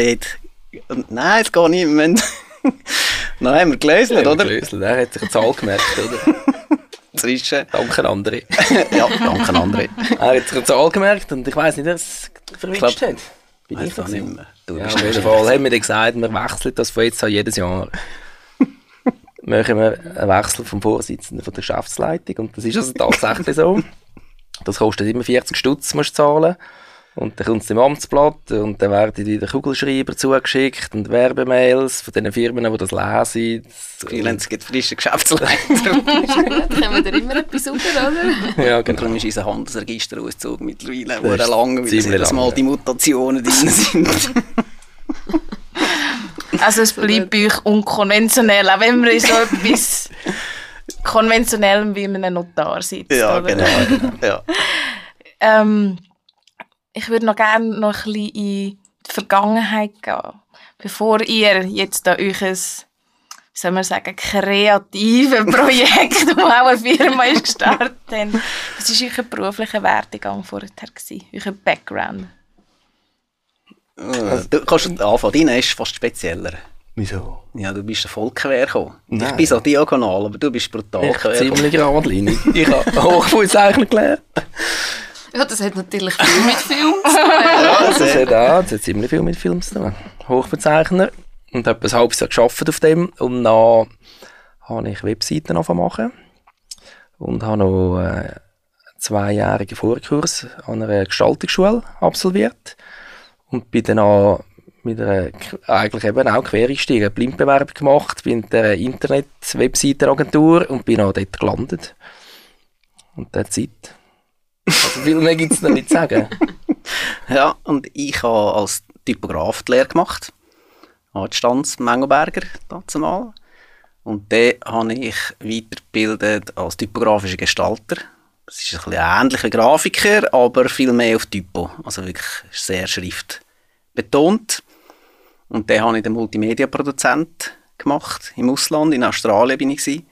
[SPEAKER 3] Und nein, es geht nicht. Wir müssen- Dann haben wir gelöst, oder?
[SPEAKER 4] Gelöselt. Er hat sich eine Zahl gemerkt, oder?
[SPEAKER 3] Zwischen.
[SPEAKER 4] Danke, andere.
[SPEAKER 3] Ja, danke, André.
[SPEAKER 4] Er hat sich eine Zahl gemerkt und ich weiss nicht, es verwischt hat. Bin
[SPEAKER 3] Weiß
[SPEAKER 4] ich
[SPEAKER 3] auch nicht mehr. Du
[SPEAKER 4] Ja,
[SPEAKER 3] bist
[SPEAKER 4] auf jeden Fall haben wir gesagt, wir wechseln das von jetzt an jedes Jahr. Machen wir einen Wechsel vom Vorsitzenden von der Geschäftsleitung und das ist also tatsächlich so. Das kostet immer 40 Stutz, musst du zahlen. Und dann kommt es im Amtsblatt und dann werden wieder Kugelschreiber zugeschickt und Werbemails von den Firmen, die das lesen.
[SPEAKER 3] Freelance gibt frische Geschäftsleiter.
[SPEAKER 2] da kommen wir immer etwas über, oder?
[SPEAKER 4] Ja,
[SPEAKER 3] Und
[SPEAKER 4] genau.
[SPEAKER 3] darum ist unser Handelsregisterauszug mittlerweile
[SPEAKER 4] Das ist
[SPEAKER 3] lang, weil
[SPEAKER 4] ziemlich
[SPEAKER 3] jedes Mal
[SPEAKER 4] lang,
[SPEAKER 3] die Mutationen drin sind.
[SPEAKER 1] Also es bleibt bei euch unkonventionell, auch wenn man in so etwas konventionellem wie in einem Notar sitzt.
[SPEAKER 3] ja,
[SPEAKER 1] oder?
[SPEAKER 3] genau. ja.
[SPEAKER 1] Ähm, ich würde noch gerne noch ein bisschen in die Vergangenheit gehen, bevor ihr jetzt da euch ein, soll man sagen, kreatives Projekt, das auch eine Firma ist, gestartet habt. Was war euer beruflicher Werdegang vorher? Gewesen? Euer Background?
[SPEAKER 3] Äh, Du kannst anfangen, deiner ist fast spezieller.
[SPEAKER 4] Wieso?
[SPEAKER 3] Ja, du bist voll quer gekommen. Ich bin so diagonal, aber du bist brutal
[SPEAKER 4] Ich
[SPEAKER 3] quer
[SPEAKER 4] ziemlich geradlinig. Ich habe Hochfußzeichner gelernt.
[SPEAKER 2] Ja, das hat natürlich viel mit Film zu tun.
[SPEAKER 4] Das hat auch das hat ziemlich viel mit Filmen zu tun. Hochbezeichner. Und habe ein halbes Jahr gearbeitet auf dem. Und dann habe ich Webseiten angefangen machen. Und habe noch äh, einen zweijährigen Vorkurs an einer Gestaltungsschule absolviert. Und bin dann auch mit einer, eigentlich eben auch quer eingestiegen, Blindbewerbung gemacht, bin in der Internet-Webseitenagentur und bin auch dort gelandet. Und der Zeit. Also viel mehr gibt es noch nicht zu sagen.
[SPEAKER 3] Ja, und ich habe als Typograf die Lehre gemacht. An der Stanz Mengelberger dazumal. Und dann habe ich weitergebildet als typografischer Gestalter. Das ist ein bisschen ähnlich wie Grafiker, aber viel mehr auf Typo. Also wirklich sehr schriftbetont. Und dann habe ich den Multimedia-Produzent gemacht. Im Ausland, in Australien bin ich. Gewesen.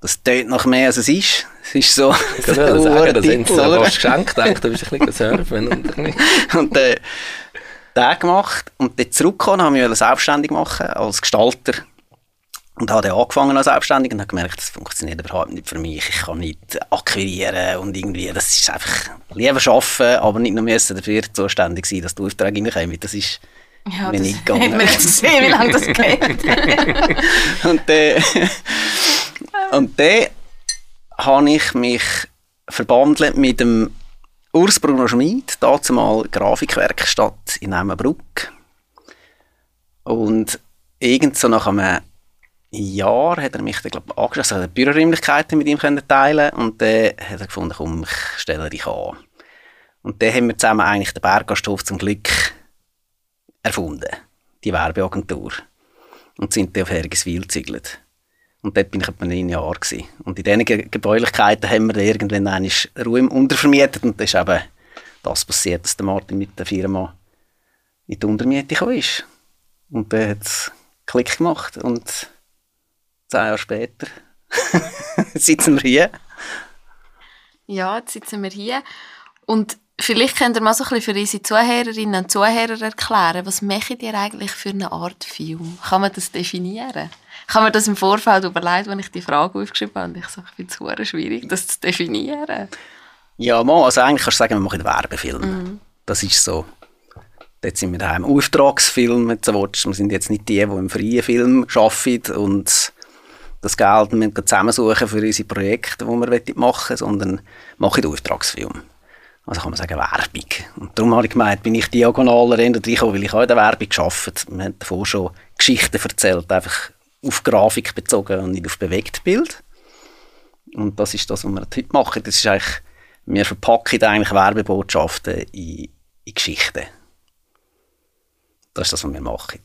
[SPEAKER 3] Das tönt noch mehr, als es ist. Es ist so...
[SPEAKER 4] Ich würde sagen, das sind sie
[SPEAKER 3] oder?
[SPEAKER 4] fast geschenkt. Dachte, du bist ein bisschen surfen. Und
[SPEAKER 3] und äh, den gemacht und dann zurückgekommen, habe ich mich selbstständig machen als Gestalter und habe dann angefangen als selbstständig und habe gemerkt, das funktioniert überhaupt nicht für mich. Ich kann nicht akquirieren und irgendwie, das ist einfach lieber arbeiten, aber nicht nur müssen dafür zuständig sein, dass die Aufträge reinkommen. Das ist
[SPEAKER 1] Ja,
[SPEAKER 3] mir nicht gegangen.
[SPEAKER 1] man jetzt gesehen, wie lange das geht.
[SPEAKER 3] Und dann, und dann habe ich mich verbandelt mit dem Urs Bruno Schmid, dazumal Grafikwerkstatt in Emmenbruck. Und irgend so nach einem Jahr hat er mich dann, glaub, angeschlossen, also Büroräumlichkeiten mit ihm teilen und dann hat er gefunden, komm, ich stelle dich an. Und dann haben wir zusammen eigentlich den Berggasthof zum Glück erfunden, die Werbeagentur. Und sind dann auf Hergiswil gezügelt. Und dort bin ich etwa neun Jahre. Gewesen. Und in diesen Ge Gebäulichkeiten haben wir dann irgendwann einmal Ruhe untervermietet. Und dann ist eben das passiert, dass der Martin mit der Firma in die Untermiete gekommen ist. Und dann hat es Klick gemacht. Und zehn Jahre später sitzen wir hier.
[SPEAKER 2] Ja, jetzt sitzen wir hier. Und vielleicht könnt ihr mal so ein bisschen für unsere Zuhörerinnen und Zuhörer erklären, was macht ihr eigentlich für eine Art Film? Kann man das definieren? Ich habe mir das im Vorfeld überlegt, als ich die Frage aufgeschrieben habe. Und ich sage, ich finde es schwierig, das zu definieren.
[SPEAKER 3] Ja, mal, also eigentlich kannst du sagen, wir machen einen Werbefilm. Das ist so. Dort sind wir daheim. Auftragsfilm, willst. Wir sind jetzt nicht die, die im freien Film arbeiten und das Geld müssen zusammensuchen für unsere Projekte, die wir machen wollen, sondern machen den Auftragsfilm. Also kann man sagen Werbung. Und darum habe ich gemeint, bin ich diagonaler reingekommen, weil ich auch in der Werbung gearbeitet Wir haben davor schon Geschichten erzählt, einfach auf Grafik bezogen und nicht auf Bewegtbild. Und das ist das, was wir heute machen. Das ist eigentlich, wir verpacken eigentlich Werbebotschaften in, in Geschichten. Das ist das, was wir machen.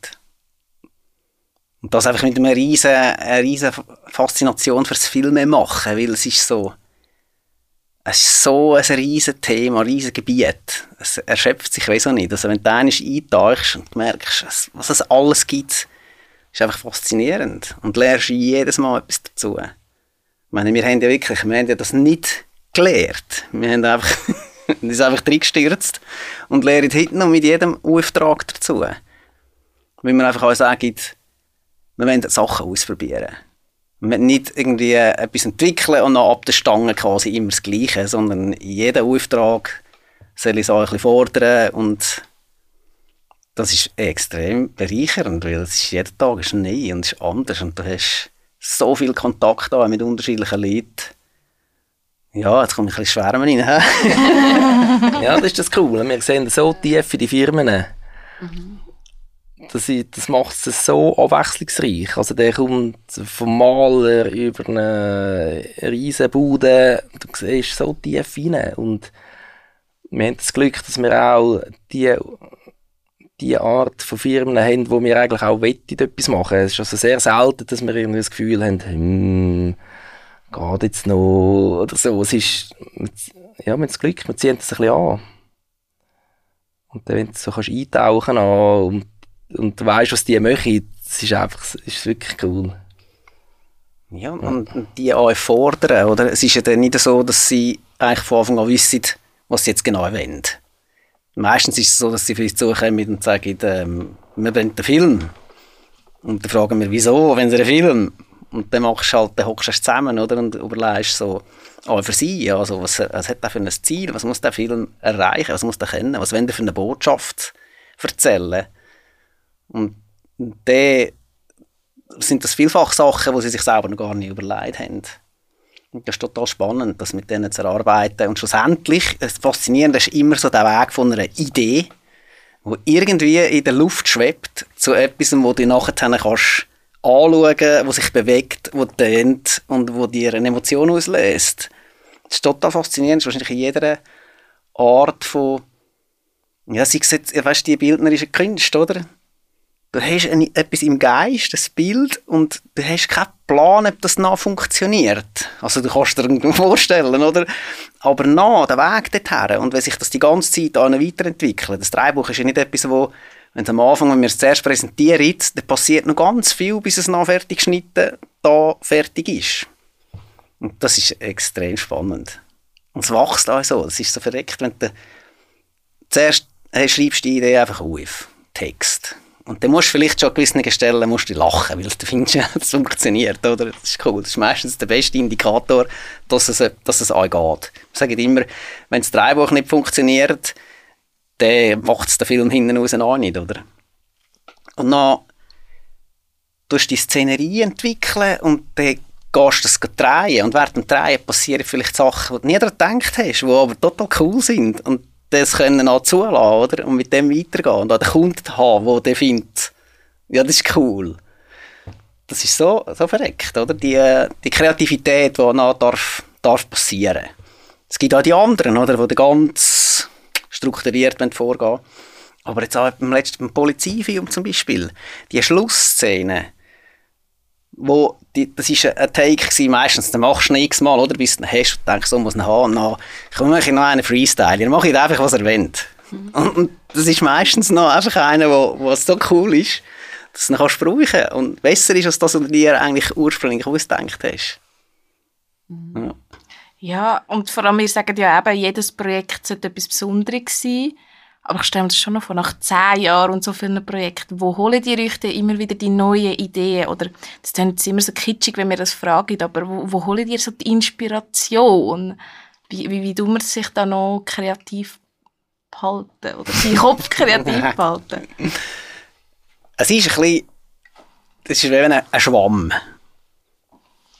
[SPEAKER 3] Und das einfach mit einer riesen, einer riesen Faszination fürs Filme machen, weil es ist so, es ist so ein riesen Thema, ein riesen Gebiet. Es erschöpft sich, weiß auch nicht. Also wenn du einmal eintauchst und merkst, was es alles gibt, ist einfach faszinierend. Und lernst jedes Mal etwas dazu. Ich meine, wir haben ja wirklich, wir haben ja das nicht gelehrt. Wir haben einfach, uns einfach reingestürzt und lernen heute noch mit jedem Auftrag dazu. Weil wir einfach auch sagen, wir wollen Sachen ausprobieren. Wir wollen nicht irgendwie etwas entwickeln und dann ab der Stange quasi immer das Gleiche, sondern jeder Auftrag soll ich so ein bisschen fordern und das ist extrem bereichernd, weil es ist, jeden Tag ist neu und ist anders und du hast so viel Kontakt mit unterschiedlichen Leuten. Ja, jetzt kommt ein bisschen Schwärme rein.
[SPEAKER 4] Ja, das ist das Coole. Wir sehen so tief in die Firmen. Das, das macht es so abwechslungsreich. Also der kommt vom Maler über eine riesen Bude. Du siehst so tief rein. Und wir haben das Glück, dass wir auch die, die Art von Firmen haben, wo wir eigentlich auch wettet etwas machen. Es ist also sehr selten, dass wir irgendwie das Gefühl haben, hm, geht jetzt noch oder so. Es ist, ja, wir haben das Glück, wir ziehen das ein bisschen an. Und dann, wenn du so kannst eintauchen an und, und du weißt, was die machen, das ist einfach, das ist wirklich cool.
[SPEAKER 3] Ja, und die auch fordern, oder? Es ist ja dann nicht so, dass sie eigentlich von Anfang an wissen, was sie jetzt genau wollen. Meistens ist es so, dass sie vielleicht zukommen und sagen, ähm, wir wollen den Film. Und dann fragen wir, wieso, wenn sie einen Film? Und dann machst du halt, dann hockst du zusammen, oder? Und überlegst so, auch für sie, also was, was hat der für ein Ziel? Was muss der Film erreichen? Was muss der kennen? Was will der für eine Botschaft erzählen? Und dann sind das vielfach Sachen, die sie sich selber noch gar nicht überlegt haben. Und das ist total spannend, das mit denen zu erarbeiten. Und schlussendlich, das Faszinierende ist immer so der Weg von einer Idee, die irgendwie in der Luft schwebt, zu etwas, wo du nachher kannst anschauen, wo sich bewegt, wo tönt und wo dir eine Emotion auslöst. Das ist total faszinierend. Das ist wahrscheinlich in jeder Art von, ja, sei es jetzt, weißt, die bildnerische Kunst, oder? Du hast ein, etwas im Geist, das Bild, und du hast keinen Plan, ob das noch funktioniert. Also du kannst dir irgendwie vorstellen, oder? Aber noch, der Weg dorthin, und wenn sich das die ganze Zeit weiterentwickelt, das Drehbuch ist ja nicht etwas, wo, wenn es am Anfang, wenn wir es zuerst präsentieren, dann passiert noch ganz viel, bis es noch fertig geschnitten, da fertig ist. Und das ist extrem spannend. Und es wächst auch so, das ist so verreckt, wenn du zuerst hey, schreibst die Idee einfach auf, Text. Und dann musst du vielleicht schon an gewissen Stellen musst du lachen, weil du findest, das funktioniert, oder? Das ist cool. Das ist meistens der beste Indikator, dass es, dass es auch geht. Wir sagen immer, wenn das Drehbuch nicht funktioniert, dann macht es den Film hinten raus auch nicht, oder? Und dann tust du die Szenerie entwickeln und dann gehst das drehen. Und während dem Drehen passieren vielleicht Sachen, die du nie gedacht hast, die aber total cool sind. Und das können auch zulassen, oder? Und mit dem weitergehen. Und auch den Kunden haben, der findet, ja, das ist cool. Das ist so, so verreckt, oder? Die, die Kreativität, die noch darf, darf passieren. Es gibt auch die anderen, oder? Die ganz strukturiert vorgehen Aber jetzt auch beim letzten beim Polizeifilm zum Beispiel, die Schlussszene, wo die, das ist ein Take gewesen, meistens, den machst du x-mal, oder, bis du ihn hast und denkst, so muss ihn haben, dann komm, ich noch einen Freestyle, dann mache ich einfach, was er will. Und, und das ist meistens noch einfach einer, wo, wo so cool ist, dass du ihn kannst brauchen und besser ist, als das, was du dir eigentlich ursprünglich ausgedacht hast. Ja.
[SPEAKER 1] Ja, und vor allem, wir sagen ja eben, jedes Projekt sollte etwas Besonderes sein. Aber ich stelle mir das schon noch vor, nach zehn Jahren und so vielen Projekten, wo holen die euch denn immer wieder die neuen Ideen? Oder, das klingt jetzt immer so kitschig, wenn wir das fragen, aber wo, wo holen ihr so die Inspiration? Wie, wie, wie tun man sich da noch kreativ behalten? Oder seinen Kopf kreativ behalten?
[SPEAKER 3] Es ist ein bisschen, das ist wie ein, ein Schwamm.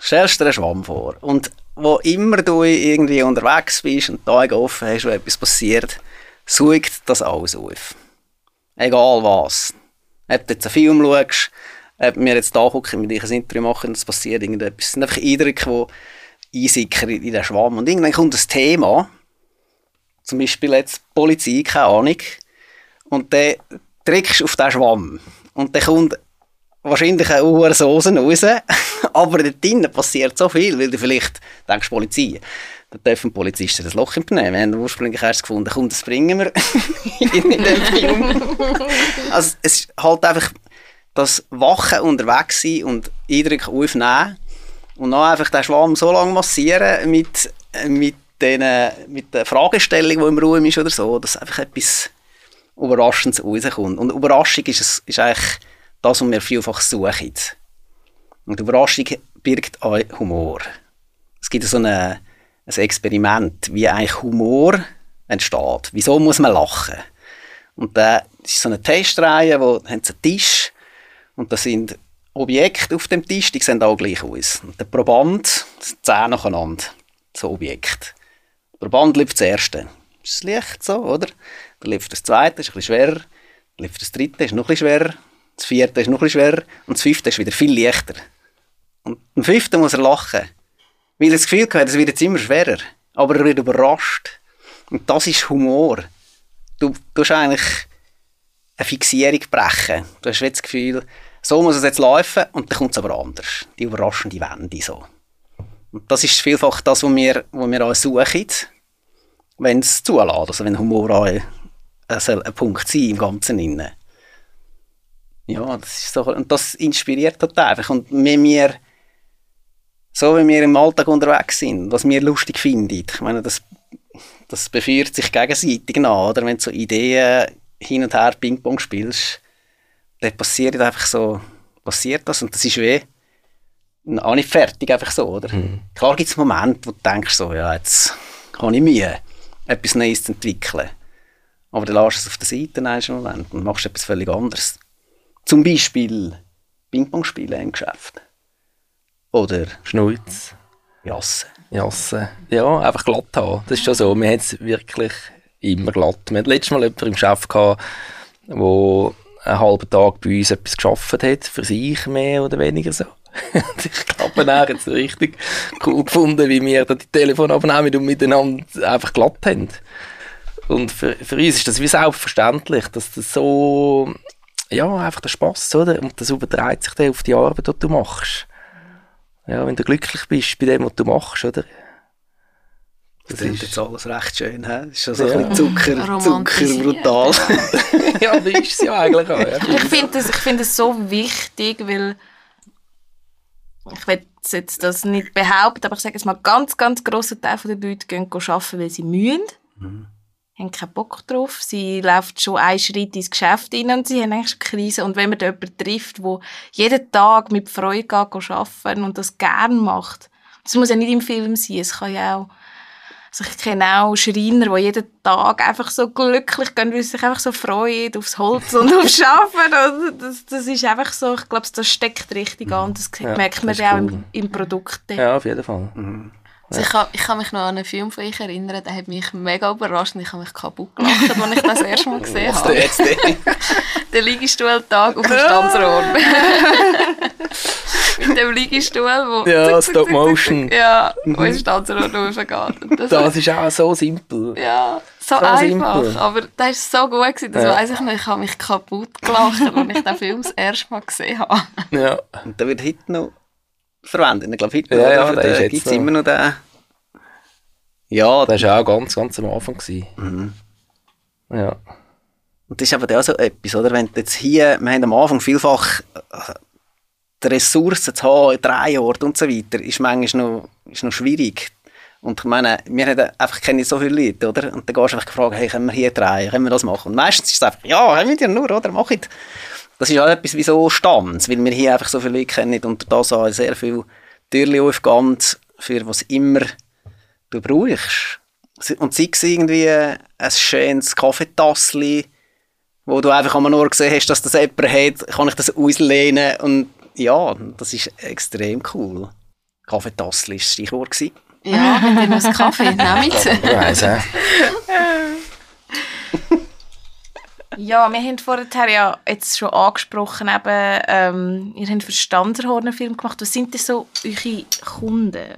[SPEAKER 3] Stellst dir einen Schwamm vor. Und wo immer du irgendwie unterwegs bist und die Augen offen hast, wo etwas passiert, sucht das alles auf. Egal was. Ob du jetzt einen Film schaust, ob wir jetzt da gucken, mit dir ein Interview machen, es passiert irgendetwas. Es sind einfach Eindrücke, die einsickern in den Schwamm. Und irgendwann kommt ein Thema, zum Beispiel jetzt Polizei, keine Ahnung, und dann drückst du auf den Schwamm. Und dann kommt wahrscheinlich eine hohe Soße raus, aber dort drinnen passiert so viel, weil du vielleicht denkst, Polizei, da dürfen Polizisten das Loch entnehmen. Wir haben ursprünglich erst gefunden, komm, das bringen wir in dem Film. Also es ist halt einfach das Wachen unterwegs sein und Eindrücke aufnehmen und dann einfach den Schwamm so lange massieren mit, mit, den, mit der Fragestellung, die im Raum ist oder so, dass einfach etwas Überraschendes rauskommt. Und Überraschung ist, ist eigentlich das, was wir vielfach suchen. Und Überraschung birgt auch Humor. Es gibt so eine, ein Experiment, wie eigentlich Humor entsteht. Wieso muss man lachen? Und da ist so eine Testreihe, wo haben sie einen Tisch und da sind Objekte auf dem Tisch, die sehen alle gleich aus. Und der Proband, zehn nacheinander. so Objekt. Der Band läuft das erste. Das Licht so, oder? Dann läuft das zweite, ist ein bisschen schwerer. Dann läuft das dritte, ist noch ein bisschen schwerer. Das vierte ist noch ein bisschen schwerer. Und das fünfte ist wieder viel leichter. Und am fünften muss er lachen. Weil er das Gefühl hat, es wird jetzt immer schwerer. Aber er wird überrascht. Und das ist Humor. Du, hast eigentlich eine Fixierung brechen. Du hast jetzt das Gefühl, so muss es jetzt laufen und dann kommt es aber anders. Die überraschende Wende so. Und das ist vielfach das, was wir, was wir auch suchen, wenn es zulässt. Also wenn Humor auch ein, ein Punkt sein im Ganzen. Innen. Ja, das ist so, und das inspiriert halt einfach. Und wenn wir, so wie wir im Alltag unterwegs sind, was wir lustig finden, ich meine, das, das beführt sich gegenseitig nach, oder? Wenn du so Ideen hin und her Ping-Pong spielst, dann passiert einfach so, passiert das und das ist weh auch nicht fertig, einfach so, oder? Mhm. Klar gibt es Momente, wo du denkst so, ja, jetzt habe ich Mühe, etwas Neues zu entwickeln. Aber dann lässt du es auf der Seite einen Moment und machst etwas völlig anderes. Zum Beispiel Ping-Pong spielen im Geschäft. Oder
[SPEAKER 4] Schnulz.
[SPEAKER 3] Jassen.
[SPEAKER 4] Jassen. Ja, einfach glatt haben. Das ist schon so. Wir haben es wirklich immer glatt. Wir hatten letztes Mal jemanden im gehabt, der einen halben Tag bei uns etwas geschafft hat, für sich mehr oder weniger so. ich glaube, er hat es richtig cool gefunden, wie wir da die Telefone abnehmen und miteinander einfach glatt haben. Und für, für uns ist das wie selbstverständlich, dass das so, ja, einfach der Spass, oder? Und das überträgt sich dann auf die Arbeit, die du machst. Ja, wenn du glücklich bist bei dem, was du machst, oder?
[SPEAKER 3] Das, das ist jetzt alles recht schön, he? Das ist schon so ja. ein bisschen Zucker, Zucker brutal.
[SPEAKER 4] ja, das ist es ja eigentlich auch. Ja.
[SPEAKER 1] Ich finde das, find das so wichtig, weil ich will jetzt das nicht behaupten, aber ich sage jetzt mal, ganz, ganz grosser Teil der Leute gehen arbeiten, weil sie mühen. Mhm. Haben keinen Bock drauf. Sie läuft schon einen Schritt ins Geschäft rein und sie haben eigentlich eine Krise. Und wenn man da jemanden trifft, der jeden Tag mit Freude geht, arbeiten und das gerne macht, das muss ja nicht im Film sein, es kann ja auch also ich kenne auch Schreiner, die jeden Tag einfach so glücklich gehen, weil sie sich einfach so freuen aufs Holz und aufs Arbeiten. Also das, das ist einfach so, ich glaube, das steckt richtig an und das ja, merkt man ja auch im, im Produkt.
[SPEAKER 4] Ja, auf jeden Fall. Mhm.
[SPEAKER 2] Also ich, kann, ich kann mich noch an einen Film von euch erinnern, der hat mich mega überrascht und ich habe mich kaputt gelacht, als ich das erste Mal gesehen habe.
[SPEAKER 3] Jetzt
[SPEAKER 2] der Liegestuhltag auf dem Stanzrohr. Mit dem Liegestuhl, wo...
[SPEAKER 4] Ja, Stop Motion.
[SPEAKER 2] Ja, wo ins Stanzrohr raufgeht.
[SPEAKER 4] Das, das ist auch so simpel.
[SPEAKER 2] Ja, so, so einfach. Simpel. Aber das war so gut, gewesen, das ja. weiss ich noch. Ich habe mich kaputt gelacht, als ich den Film das erste Mal gesehen habe.
[SPEAKER 3] Ja. Und der wird heute noch verwendet. Ich glaube, heute
[SPEAKER 4] ja, ja,
[SPEAKER 3] da gibt es immer noch den...
[SPEAKER 4] Ja, das war auch ganz, ganz am Anfang.
[SPEAKER 3] Mhm.
[SPEAKER 4] Ja.
[SPEAKER 3] Und das ist aber auch so etwas, oder? Wenn jetzt hier, wir haben am Anfang vielfach äh, die Ressourcen zu haben, Drehort und so weiter, ist manchmal noch, ist noch schwierig. Und ich meine, wir haben einfach kennen so viele Leute, oder? Und dann gehst du einfach gefragt, hey, können wir hier drehen, können wir das machen? Und meistens ist es einfach, ja, haben wir ja nur, oder? Mach ich. Das ist auch etwas wie so Stanz, weil wir hier einfach so viele Leute kennen und das auch sehr viel Türchen aufgehen, für was immer du brauchst. Und sei es irgendwie ein schönes Kaffeetassli, wo du einfach einmal nur gesehen hast, dass das jemand hat, kann ich das auslehnen und ja, das ist extrem cool. Kaffeetassli war das Stichwort. Gewesen.
[SPEAKER 2] Ja, wenn du noch einen Kaffee nehmt.
[SPEAKER 4] Ja,
[SPEAKER 1] wir haben vorher ja jetzt schon angesprochen, eben, ähm, ihr habt für Stanzerhorn einen Film gemacht. Was sind denn so eure Kunden?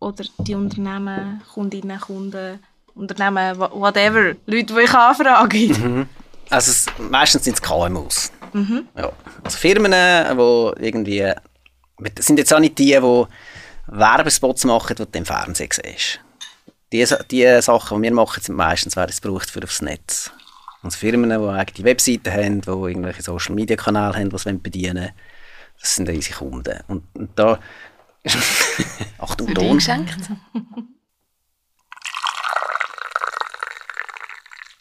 [SPEAKER 1] Oder die Unternehmen, Kundinnen, Kunden, Unternehmen, whatever, Leute, die euch anfragen?
[SPEAKER 3] Mhm. Also es, meistens sind es KMUs. Mhm. Ja. Also Firmen, die irgendwie, das sind jetzt auch nicht die, die Werbespots machen, die du im Fernsehen siehst. Die, die Sachen, die wir machen, sind meistens, wer es braucht für aufs Netz. Also Firmen, die eigene Webseiten haben, die irgendwelche Social Media Kanäle haben, die sie bedienen wollen, das sind unsere Kunden. Und, und da Achtung, Ton.
[SPEAKER 2] geschenkt.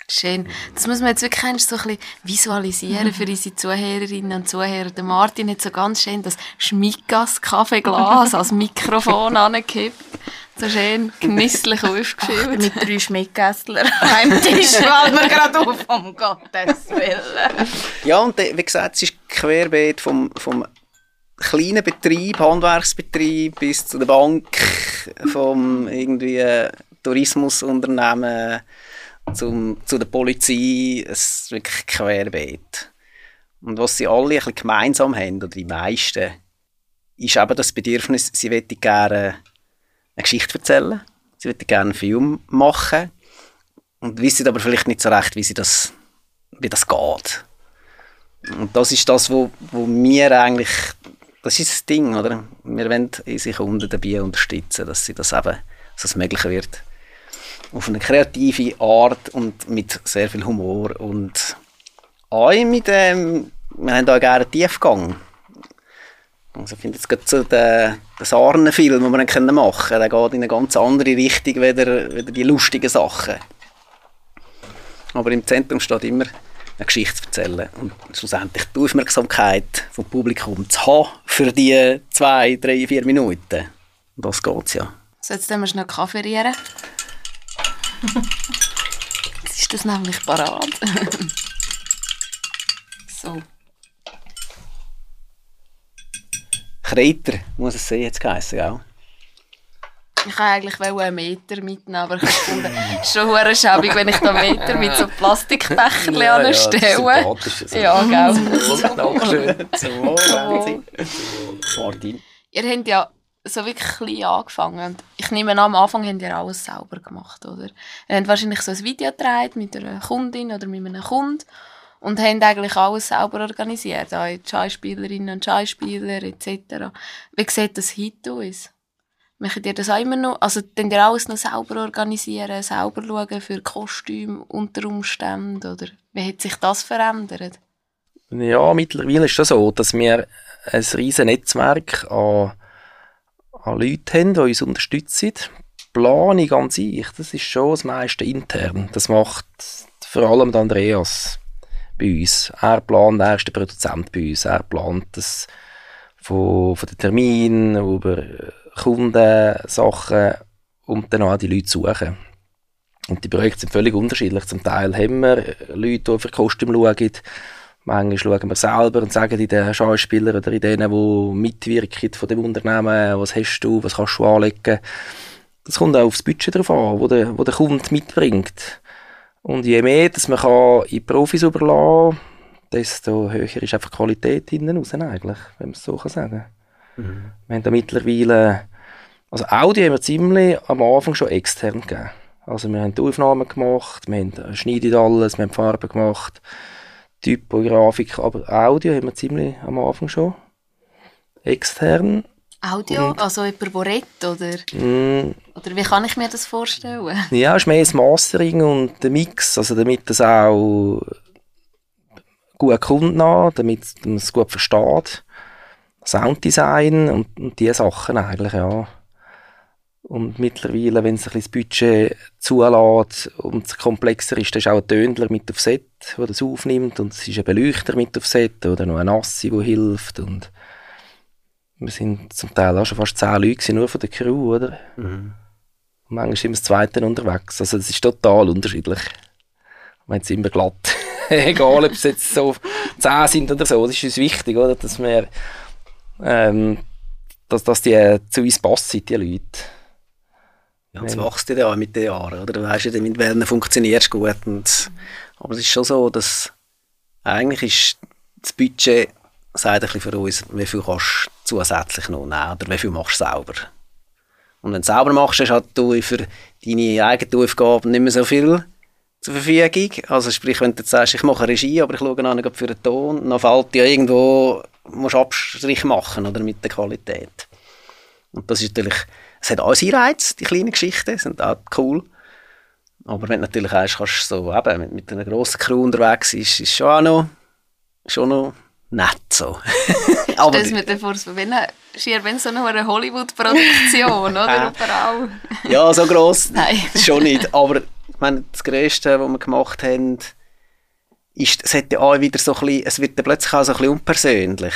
[SPEAKER 2] Schön. Das muss man jetzt wirklich so ein bisschen visualisieren für unsere Zuhörerinnen und Zuhörer. Der Martin hat so ganz schön das Schmickas Kaffeeglas als Mikrofon angekippt. So schön genüsslich aufgeschildert.
[SPEAKER 1] Mit drei Schmickgässler am Tisch fällt mir gerade auf, um Gottes Willen.
[SPEAKER 3] Ja, und wie gesagt, es ist querbeet vom, vom kleinen Betrieb, Handwerksbetrieb, bis zu der Bank, vom irgendwie Tourismusunternehmen zum, zu der Polizei, es ist wirklich querbeet. Und was sie alle ein bisschen gemeinsam haben, oder die meisten, ist eben das Bedürfnis, sie möchten gerne eine Geschichte erzählen, sie möchten gerne einen Film machen und wissen aber vielleicht nicht so recht, wie, sie das, wie das geht. Und das ist das, wo, wo wir eigentlich, das ist das Ding, oder? Wir wollen unsere Kunden dabei unterstützen, dass sie das eben, dass es möglich wird. Auf eine kreative Art und mit sehr viel Humor und auch mit dem, wir haben auch gerne einen Tiefgang. Also ich finde jetzt gerade so den, den Sarnenfilm, den wir machen können, der geht in eine ganz andere Richtung, weder, weder die lustigen Sachen. Aber im Zentrum steht immer eine Geschichte zu erzählen und schlussendlich die Aufmerksamkeit vom Publikum zu haben für die zwei, drei, vier Minuten. Und das geht's ja.
[SPEAKER 2] So, jetzt müssen wir schnell Kaffee rühren. Jetzt ist das nämlich parat. so.
[SPEAKER 3] Kreiter muss es sein, jetzt geheißen, gell?
[SPEAKER 2] Ich wollte eigentlich einen Meter mitnehmen, aber ich fand es schon hure schäbig, wenn ich da einen Meter mit so Plastikbecherchen ja, anstelle. Ja, ja, gell.
[SPEAKER 3] Dankeschön. Zum
[SPEAKER 2] Martin. Ihr habt ja so wirklich klein angefangen. Ich nehme an, am Anfang habt ihr alles selber gemacht, oder? Ihr habt wahrscheinlich so ein Video gedreht mit einer Kundin oder mit einem Kunden und haben eigentlich alles selber organisiert, auch die Schauspielerinnen und Schauspieler etc. Wie sieht das heute aus? Macht ihr das auch immer noch? Also, dann ihr alles noch selber organisieren, selber schauen für Kostüme unter Umständen? Oder wie hat sich das verändert?
[SPEAKER 4] Ja, mittlerweile ist es so, dass wir ein riesiges Netzwerk an, an Leuten haben, die uns unterstützen. Die Planung an sich, das ist schon das meiste intern. Das macht vor allem Andreas bei uns. Er plant, er ist der Produzent bei uns. Er plant das von, von den Terminen über Kundensachen und dann auch die Leute suchen. Und die Projekte sind völlig unterschiedlich. Zum Teil haben wir Leute, die für Kostüm schauen. Manchmal schauen wir selber und sagen in den Schauspielern oder in denen, die mitwirken von dem Unternehmen, was hast du, was kannst du anlegen. Das kommt auch aufs Budget drauf an, wo der, wo der Kunde mitbringt. Und je mehr dass man kann in Profis überlassen kann, desto höher ist einfach die Qualität hinten raus eigentlich, wenn man es so sagen kann. Mhm. Wir haben da mittlerweile, also Audio haben wir ziemlich am Anfang schon extern gegeben. Also wir haben die Aufnahmen gemacht, wir haben schneidet alles, wir haben Farben gemacht, Typografik, aber Audio haben wir ziemlich am Anfang schon extern.
[SPEAKER 2] Audio? Und, also jemand, der redet, oder? Mm, oder wie kann ich mir das vorstellen?
[SPEAKER 4] Ja, es ist mehr das Mastering und der Mix, also damit das auch gut kommt, damit man es gut versteht. Sounddesign und, und diese Sachen eigentlich, ja. Und mittlerweile, wenn sich das Budget zulässt und es komplexer ist, dann ist auch ein Tönler mit auf Set, der das aufnimmt und es ist ein Beleuchter mit auf Set oder noch ein Assi, der hilft und wir sind zum Teil auch schon fast zehn Leute nur von der Crew, oder? Mhm. Und manchmal sind wir das Zweite unterwegs. Also das ist total unterschiedlich. Man hat immer glatt. Egal, ob es jetzt so zehn sind oder so, das ist uns wichtig, oder? Dass wir ähm, dass, dass die zu uns passen, die Leute.
[SPEAKER 3] Ja, das wächst ja mit den Jahren, oder? Du weißt ja, mit welchen funktionierst du gut. Und, aber es ist schon so, dass eigentlich ist das Budget sagt ein bisschen für uns, wie viel kannst zusätzlich noch nehmen oder wie viel machst du selber. Und wenn du selber machst, hast du für deine eigenen Aufgaben nicht mehr so viel zur Verfügung. Also sprich, wenn du jetzt sagst, ich mache Regie, aber ich schaue noch für den Ton, dann fällt ja irgendwo musst Abstrich machen oder, mit der Qualität. Und das ist natürlich, es hat auch seinen Reiz, die kleinen Geschichten, sind auch cool. Aber wenn du natürlich hast, kannst so eben mit, mit einer grossen Crew unterwegs ist, ist schon auch noch, schon noch nett so.
[SPEAKER 2] Aber Stell mir vor, wenn, schier wenn so eine Hollywood-Produktion, oder? Überall.
[SPEAKER 3] ja, so gross Nein. schon nicht. Aber ich meine, das Größte, was wir gemacht haben, ist, es hat ja auch wieder so ein bisschen, es wird ja plötzlich auch so ein bisschen unpersönlich.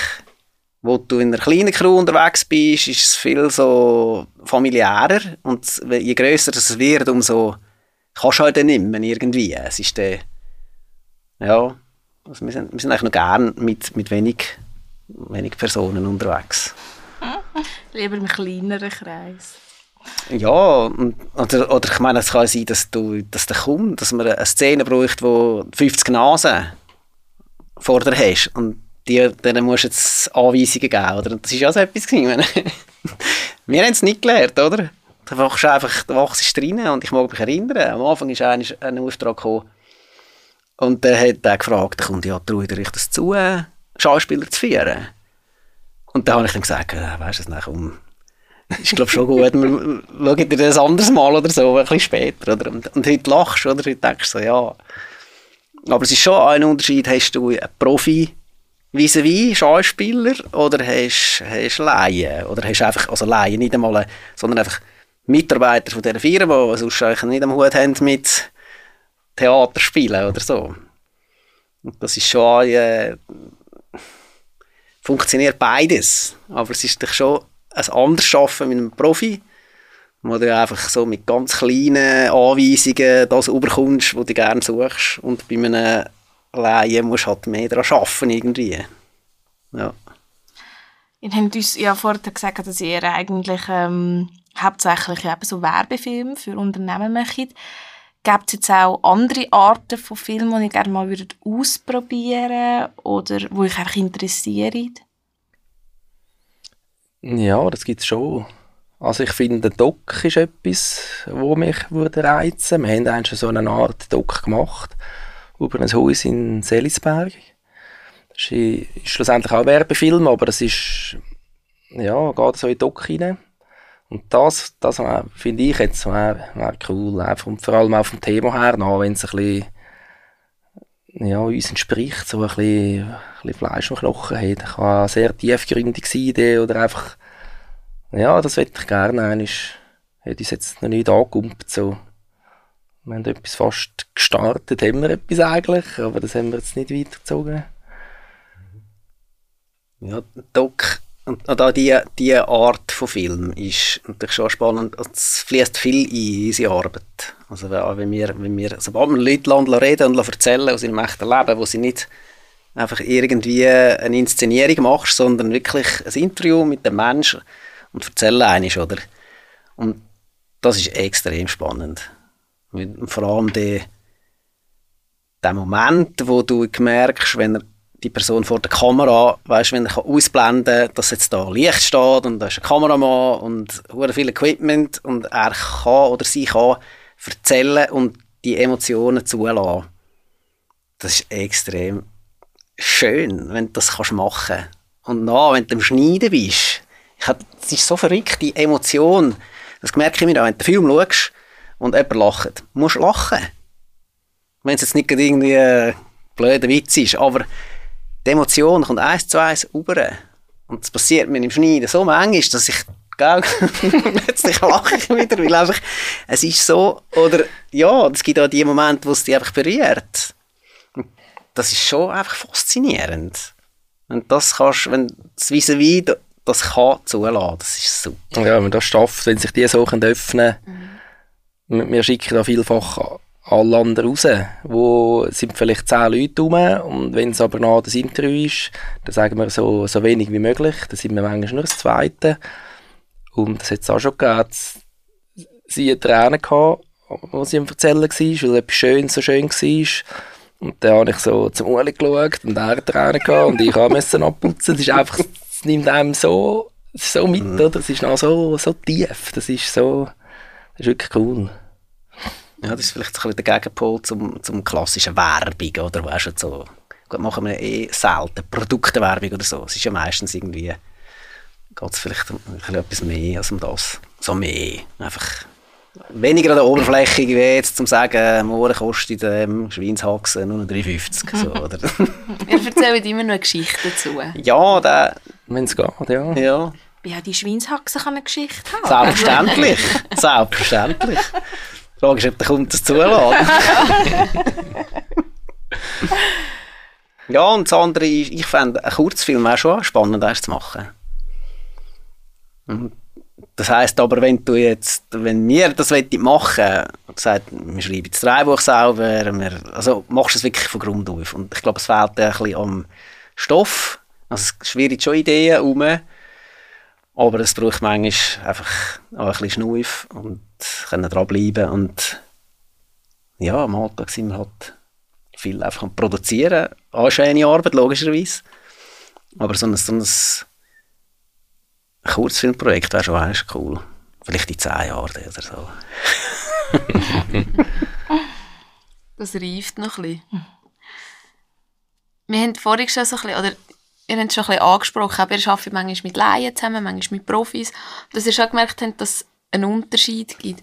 [SPEAKER 3] Wo du in einer kleinen Crew unterwegs bist, ist es viel so familiärer und je grösser es wird, umso kannst du halt dann nicht mehr irgendwie. Es ist der, ja, also wir, sind, wir sind eigentlich noch gern mit, mit wenig wenig Personen unterwegs.
[SPEAKER 1] Lieber im kleineren Kreis.
[SPEAKER 3] Ja, oder, oder ich meine, es kann sein, dass du, dass der kommt, dass man eine Szene braucht, wo 50 Nasen vor dir hast und die, denen musst du jetzt Anweisungen geben, oder? Das ist ja so etwas gewesen. Wir haben es nicht gelernt, oder? Da wachst du einfach, da wachst du rein und ich mag mich erinnern, am Anfang ist ein, ein Auftrag gekommen und dann hat er gefragt, kommt ja, traut ihr euch das zu, Schauspieler zu führen? Und dann habe ich dann gesagt, äh, weißt du, um ist glaube schon gut, wir schauen dir das anderes Mal oder so, ein bisschen später. Oder? Und, und heute lachst du, oder? Heute denkst du so, ja. Aber es ist schon ein Unterschied, hast du einen Profi vis-à-vis Schauspieler oder hast du Laien? Oder hast du einfach, also Laien nicht einmal, sondern einfach Mitarbeiter von dieser Firma, die sonst eigentlich nicht am Hut haben mit Theaterspielen oder so. Und das ist schon, äh, funktioniert beides. Aber es ist doch schon ein anderes Arbeiten mit einem Profi, wo du einfach so mit ganz kleinen Anweisungen das überkommst, was du gerne suchst. Und bei einem Laien musst du halt mehr daran arbeiten irgendwie. Ja.
[SPEAKER 1] Ihr habt uns ja vorher gesagt, dass ihr eigentlich ähm, hauptsächlich eben so Werbefilme für Unternehmen macht. Gibt es jetzt auch andere Arten von Filmen, die ihr gerne mal ausprobieren oder die euch einfach interessieren?
[SPEAKER 4] Ja, das gibt es schon. Also ich finde, der Doc ist etwas, wo mich würde reizen. Wir haben eigentlich so eine Art Doc gemacht über ein Haus in Selisberg. Das ist, schlussendlich auch ein Werbefilm, aber es ist, ja, geht so in den Doc rein. Und das, das finde ich jetzt wäre wär cool. Einfach, und vor allem auch vom Thema her, wenn es ein bisschen ja, uns entspricht, so ein bisschen, ein bisschen Fleisch und Knochen hat. Kann eine sehr tiefgründig sein, oder einfach, ja, das hätte ich gerne. Einmal hätte ich es jetzt noch nicht angekumpelt, so. Wir haben etwas fast gestartet, haben wir etwas eigentlich, aber das haben wir jetzt nicht weitergezogen.
[SPEAKER 3] Ja, Doc und und auch diese die Art von Film ist natürlich schon spannend. Es fließt viel in unsere Arbeit. Also wenn wir, wenn wir, sobald wir Leute reden und erzählen aus ihrem echten Leben, wo sie nicht einfach irgendwie eine Inszenierung machst, sondern wirklich ein Interview mit dem Menschen und erzählen einiges, oder? Und das ist extrem spannend. Vor allem der, der Moment, wo du merkst, wenn er die Person vor der Kamera, weißt, wenn er ausblenden kann, dass jetzt da Licht steht und da ist ein Kameramann und hure viel Equipment und er kann oder sie kann erzählen und die Emotionen zulassen. Das ist extrem schön, wenn du das kannst machen Und dann, wenn du am Schneiden bist, ich hab, es ist so verrückt, die Emotion, das merke ich mir auch, wenn du den Film schaust und jemand lacht, musst du lachen. Wenn es jetzt nicht irgendwie ein blöder Witz ist, aber die Emotion kommt eins zu eins rüber. Und es passiert mir im Schneiden so manchmal, dass ich plötzlich lache ich wieder, weil einfach, es ist so, oder ja, es gibt auch die Momente, wo es dich einfach berührt. Und das ist schon einfach faszinierend. Wenn das kannst, wenn das vis à das kann zulassen, das ist super.
[SPEAKER 4] Ja, wenn man das schafft, wenn sich die so können öffnen wir, wir schicken da vielfach alle anderen raus, wo sind vielleicht zehn Leute rum und wenn es aber nach das Interview ist, dann sagen wir so, so wenig wie möglich, dann sind wir manchmal nur das Zweite. Und das hat es auch schon gegeben, dass sie hat Tränen gehabt, wo sie am Erzählen war, weil etwas schön so schön war. Und dann habe ich so zum Uli geschaut und er hat Tränen gehabt und ich musste abputzen, es ist einfach, es nimmt einem so, so mit, oder? Es ist noch so, so tief, das ist so, das ist wirklich cool.
[SPEAKER 3] Ja, das ist vielleicht so ein bisschen der Gegenpol zum, zum klassischen Werbung, oder? Weißt du, so, gut, machen wir eh selten Produktewerbung oder so. Es ist ja meistens irgendwie, geht es vielleicht um ein bisschen etwas mehr als um das. So mehr. Einfach weniger an der Oberfläche wie jetzt, zum sagen, morgen kostet ähm, Schweinshaxen nur noch 3,50. So, oder?
[SPEAKER 2] Wir erzählen immer noch eine Geschichte dazu.
[SPEAKER 3] ja, der,
[SPEAKER 4] Wenn es geht, ja.
[SPEAKER 3] ja.
[SPEAKER 1] Ja, die Schweinshaxe kann eine Geschichte haben.
[SPEAKER 3] Selbstverständlich. Selbstverständlich. Die Frage ist, ob der Kunde das zulässt. ja, und das andere ist, ich fände, ein Kurzfilm wäre schon spannend, das zu machen. Und Das heisst aber, wenn du jetzt, wenn wir das machen und sagt, wir schreiben das Drehbuch selber, wir, also machst du es wirklich von Grund auf. Und ich glaube, es fehlt ein bisschen am Stoff, Also es schwirren schon Ideen herum, aber es braucht manchmal einfach auch ein bisschen Schnuif und können dranbleiben und ja, am Alltag sind wir halt viel einfach am Produzieren, anscheinende Arbeit, logischerweise. Aber so ein, so ein Kurzfilmprojekt wäre schon eigentlich cool. Vielleicht in zehn Jahren oder so.
[SPEAKER 2] Das reift noch ein bisschen. Wir haben vorhin schon so ein bisschen, oder ihr habt es schon ein bisschen angesprochen, aber ihr arbeitet manchmal mit Laien zusammen, manchmal mit Profis, dass ihr schon gemerkt habt, dass einen Unterschied gibt.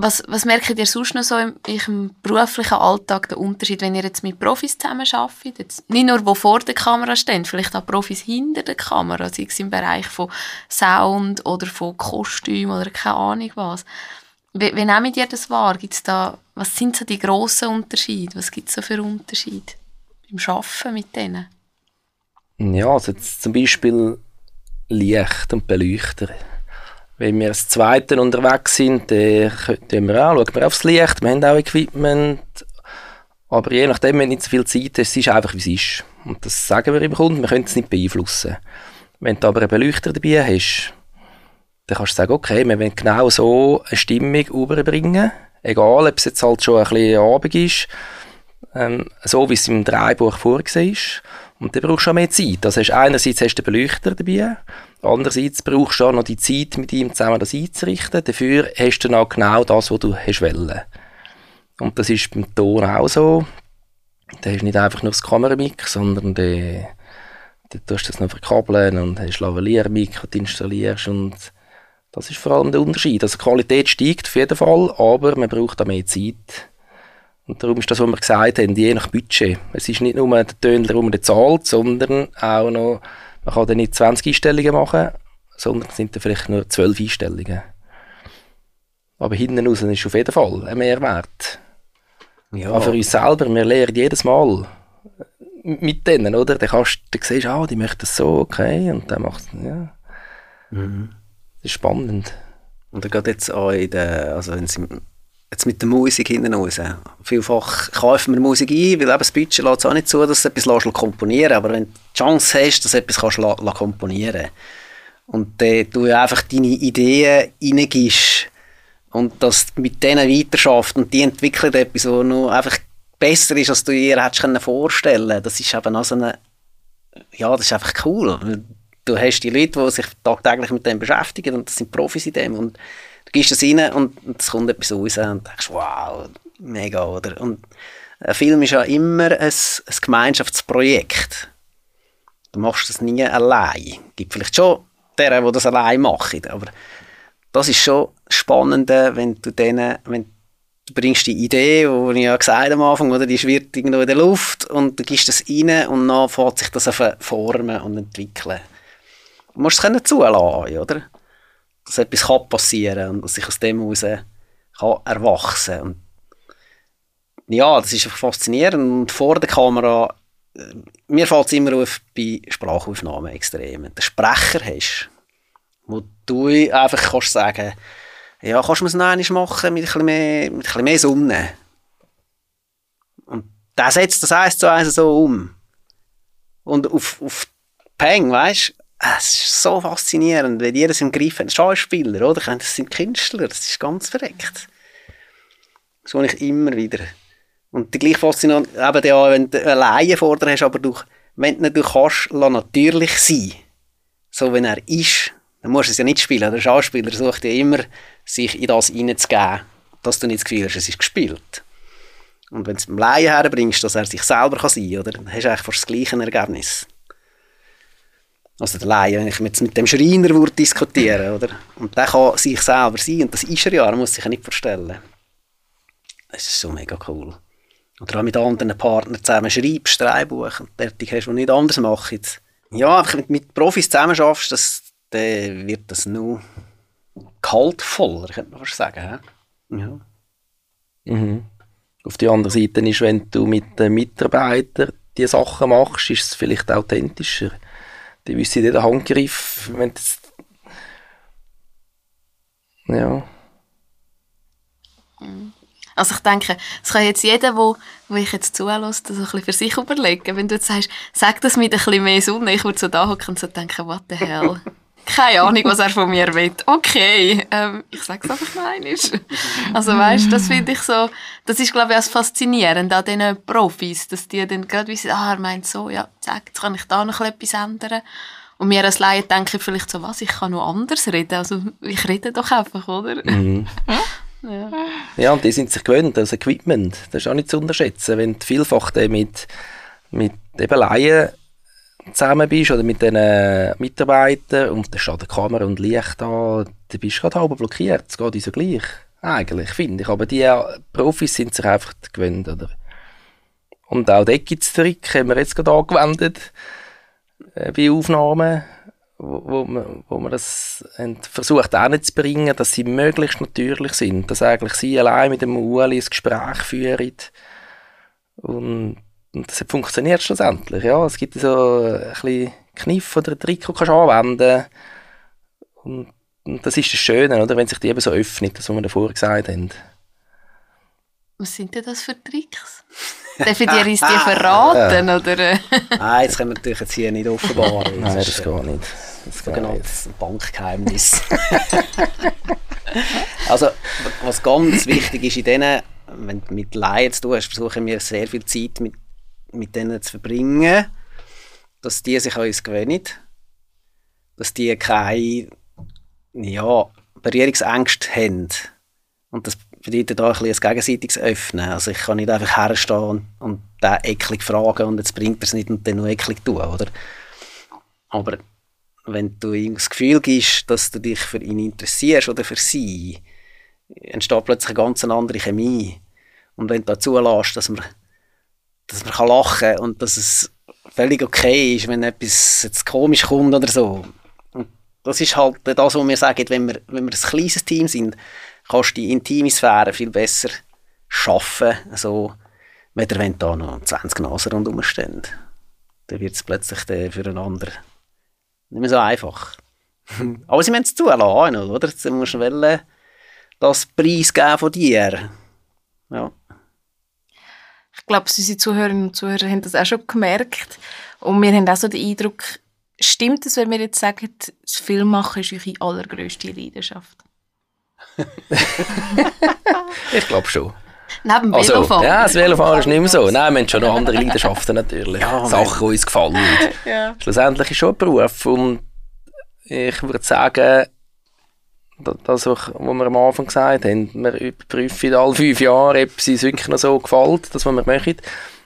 [SPEAKER 2] Was, was merkt ihr sonst noch so im, im beruflichen Alltag, den Unterschied, wenn ihr jetzt mit Profis zusammen arbeitet? Jetzt nicht nur, die vor der Kamera stehen, vielleicht auch Profis hinter der Kamera, sei es im Bereich von Sound oder von Kostüm oder keine Ahnung was. Wie, wie nehmt ihr das wahr? Gibt's da, was sind so die grossen Unterschiede? Was gibt es so für Unterschiede beim Arbeiten mit denen?
[SPEAKER 4] Ja, also zum Beispiel Licht und Beleuchter. Wenn wir als Zweiten unterwegs sind, dann schauen wir auch, schauen wir aufs Licht, wir haben auch Equipment, aber je nachdem, wenn nicht so viel Zeit ist, es ist einfach, wie es ist. Und das sagen wir im Kunden, wir können es nicht beeinflussen. Wenn du aber einen Beleuchter dabei hast, dann kannst du sagen, okay, wir wollen genau so eine Stimmung überbringen, egal, ob es jetzt halt schon ein bisschen Abend ist, ähm, so wie es im Dreibuch vorgesehen ist. Und dann brauchst du auch mehr Zeit. Also hast, einerseits hast du den Beleuchter dabei, andererseits brauchst du auch noch die Zeit, mit ihm zusammen das einzurichten. Dafür hast du dann genau das, was du hast wollen. Und das ist beim Ton auch so. Da hast du nicht einfach nur das Kameramik, sondern dann tust du das noch verkabeln und hast Lavalier-Mic, das du installierst und das ist vor allem der Unterschied. Also die Qualität steigt auf jeden Fall, aber man braucht auch mehr Zeit. Und darum ist das, was wir gesagt haben, je nach Budget. Es ist nicht nur der Töner, der man zahlt, sondern auch noch, man kann dann nicht 20 Einstellungen machen, sondern es sind dann vielleicht nur 12 Einstellungen. Aber hinten raus ist auf jeden Fall ein Mehrwert. Ja. Aber für uns selber, wir lernen jedes Mal mit denen, oder? Dann, kannst, dann siehst du, ah, die möchten das so, okay, und dann macht ja. Mhm. Das ist spannend.
[SPEAKER 3] Und dann geht jetzt auch in der, also wenn sie jetzt mit der Musik hinten raus. Vielfach kaufen wir Musik ein, weil eben das Budget lässt es auch nicht zu, dass du etwas komponieren. Aber wenn du die Chance hast, dass du etwas kannst la, komponieren. Und dann du einfach deine Ideen reingibst. Und das mit denen weiterschaffst und die entwickeln etwas, was noch einfach besser ist, als du dir hättest vorstellen. Das ist eben auch so eine, ja, das ist einfach cool. Du hast die Leute, die sich tagtäglich mit dem beschäftigen und das sind Profis in dem. Und du gehst das rein und es kommt etwas raus und denkst, wow, mega, oder? Und ein Film ist ja immer ein, ein Gemeinschaftsprojekt. Du machst das nie allein. Es gibt vielleicht schon deren, die das allein machen, aber das ist schon spannend, wenn du denen, wenn du bringst die Idee, die ich ja gesagt am Anfang, oder die schwirrt irgendwo in der Luft und du gibst das rein und dann fängt sich das an formen und entwickeln. Du musst es können zulassen, oder? Dass etwas kann passieren kann und dass ich aus dem heraus kann erwachsen und ja, das ist faszinierend und vor der Kamera äh, mir fällt es immer auf bei Sprachaufnahmen extrem. Wenn du einen Sprecher hast, wo du einfach kannst sagen ja, kannst du es noch machen mit ein bisschen mehr, mit ein bisschen mehr Sonne. Und der setzt das eins zu eins so um. Und auf, auf Peng, weißt es ist so faszinierend, wenn ihr es im Griff habt. Schauspieler, oder? Das sind Künstler, das ist ganz verreckt. Habe ich immer wieder. Und die gleiche Faszination, eben ja, wenn du eine Laie vor dir hast, aber du, wenn du, du kannst, natürlich sein. So, wenn er ist, dann musst du es ja nicht spielen. Der Schauspieler sucht ja immer, sich in das hineinzugeben, dass du nicht das Gefühl hast, es ist gespielt. Und wenn du es beim Laien herbringst, dass er sich selber sein kann, dann hast du eigentlich fast das gleiche Ergebnis. Also der Laie, wenn ich jetzt mit dem Schreiner würde diskutieren oder? Und der kann sich selber sein und das ist er ja, er muss sich ja nicht vorstellen. Das ist so mega cool. Oder auch mit anderen Partnern zusammen schreibst, Drehbuch und fertig hast, die nicht anders machen. Ja, einfach mit, mit Profis zusammen schaffst, das, dann wird das nur kaltvoller, könnte man fast sagen. Ja.
[SPEAKER 4] Mhm. Auf der anderen Seite ist, wenn du mit den Mitarbeitern die Sachen machst, ist es vielleicht authentischer die wissen den Handgriff, wenn das ja.
[SPEAKER 2] Also ich denke, es kann jetzt jeder, wo, wo ich jetzt zulässt, das ein bisschen für sich überlegen. Wenn du jetzt sagst, sag das mit ein bisschen mehr Sonne, ich würde so da hocken und so denken, what the hell. Keine Ahnung, was er von mir will. Okay, ähm, ich sag's einfach mal Also weißt, das finde ich so, das ist glaube ich auch das Faszinierende an diesen Profis, dass die dann gerade wissen, ah, er meint so, ja, sag, jetzt kann ich da noch etwas ändern. Und mir als Laie denke ich vielleicht so, was, ich kann noch anders reden. Also ich rede doch einfach, oder?
[SPEAKER 4] Mhm. ja. ja, und die sind sich gewöhnt, das Equipment, das ist auch nicht zu unterschätzen. Wenn du vielfach mit, mit eben Laien zusammen bist oder mit den Mitarbeitern und da steht eine Kamera und Licht da, dann bist du gerade halb blockiert. Es geht uns ja gleich. Eigentlich, finde ich. Aber die Profis sind sich einfach gewöhnt, oder? Und auch dort gibt es Trick, haben wir jetzt gerade angewendet äh, bei Aufnahmen, wo, wo, man, wo man das versucht zu bringen, dass sie möglichst natürlich sind, dass eigentlich sie allein mit dem Ueli ein Gespräch führen und, und das funktioniert schlussendlich, ja, es gibt so ein bisschen Kniff oder einen Trick, den du anwenden und, und das ist das Schöne, oder, wenn sich die eben so öffnet, das, was wir davor gesagt haben.
[SPEAKER 2] Was sind denn das für Tricks? Darf ich dir uns die verraten? oder?
[SPEAKER 3] Nein, das können wir natürlich jetzt hier nicht offenbaren.
[SPEAKER 4] Nein, das, geht nicht. Das
[SPEAKER 3] sogenanntes Bankgeheimnis. also, was ganz wichtig ist in denen, wenn du mit Laien zu tun hast, versuchen wir sehr viel Zeit mit, mit denen zu verbringen, dass die sich an uns gewöhnen, dass die keine ja, Berührungsängste haben. Und das bedeutet auch ein, ein gegenseitiges Öffnen. Also ich kann nicht einfach herstehen und, und den eklig fragen und jetzt bringt er es nicht und dann nur eklig tun, oder? Aber wenn du ihm das Gefühl gibst, dass du dich für ihn interessierst oder für sie, entsteht plötzlich eine ganz andere Chemie. Und wenn du dazu lässt, dass man, dass man kann lachen kann und dass es völlig okay ist, wenn etwas jetzt komisch kommt oder so. Und das ist halt das, was wir sagen, wenn wir, wenn wir ein kleines Team sind, kannst du die intime Sphäre viel besser schaffen, also, wenn da noch 20 Nasen rundherum stehen. Dann wird es plötzlich füreinander nicht mehr so einfach. Aber sie müssen es zulassen, oder? Sie du das Preis geben von dir. Ja.
[SPEAKER 1] Ich glaube, unsere Zuhörerinnen und Zuhörer haben das auch schon gemerkt. Und wir haben auch so den Eindruck, stimmt es, wenn wir jetzt sagen, das Filmmachen ist eure allergrößte Leidenschaft?
[SPEAKER 4] ich glaube schon.
[SPEAKER 2] Neben also, Velofahren.
[SPEAKER 4] Ja, das Velofahren ist nicht mehr so. Nein, wir haben schon noch andere Leidenschaften natürlich. Ja, Sachen, die uns gefallen. Ja. Schlussendlich ist es schon ein Beruf. Und ich würde sagen, das, was wir am Anfang gesagt haben, wir überprüfen alle fünf Jahre, ob es uns wirklich noch so gefällt, das, was wir machen.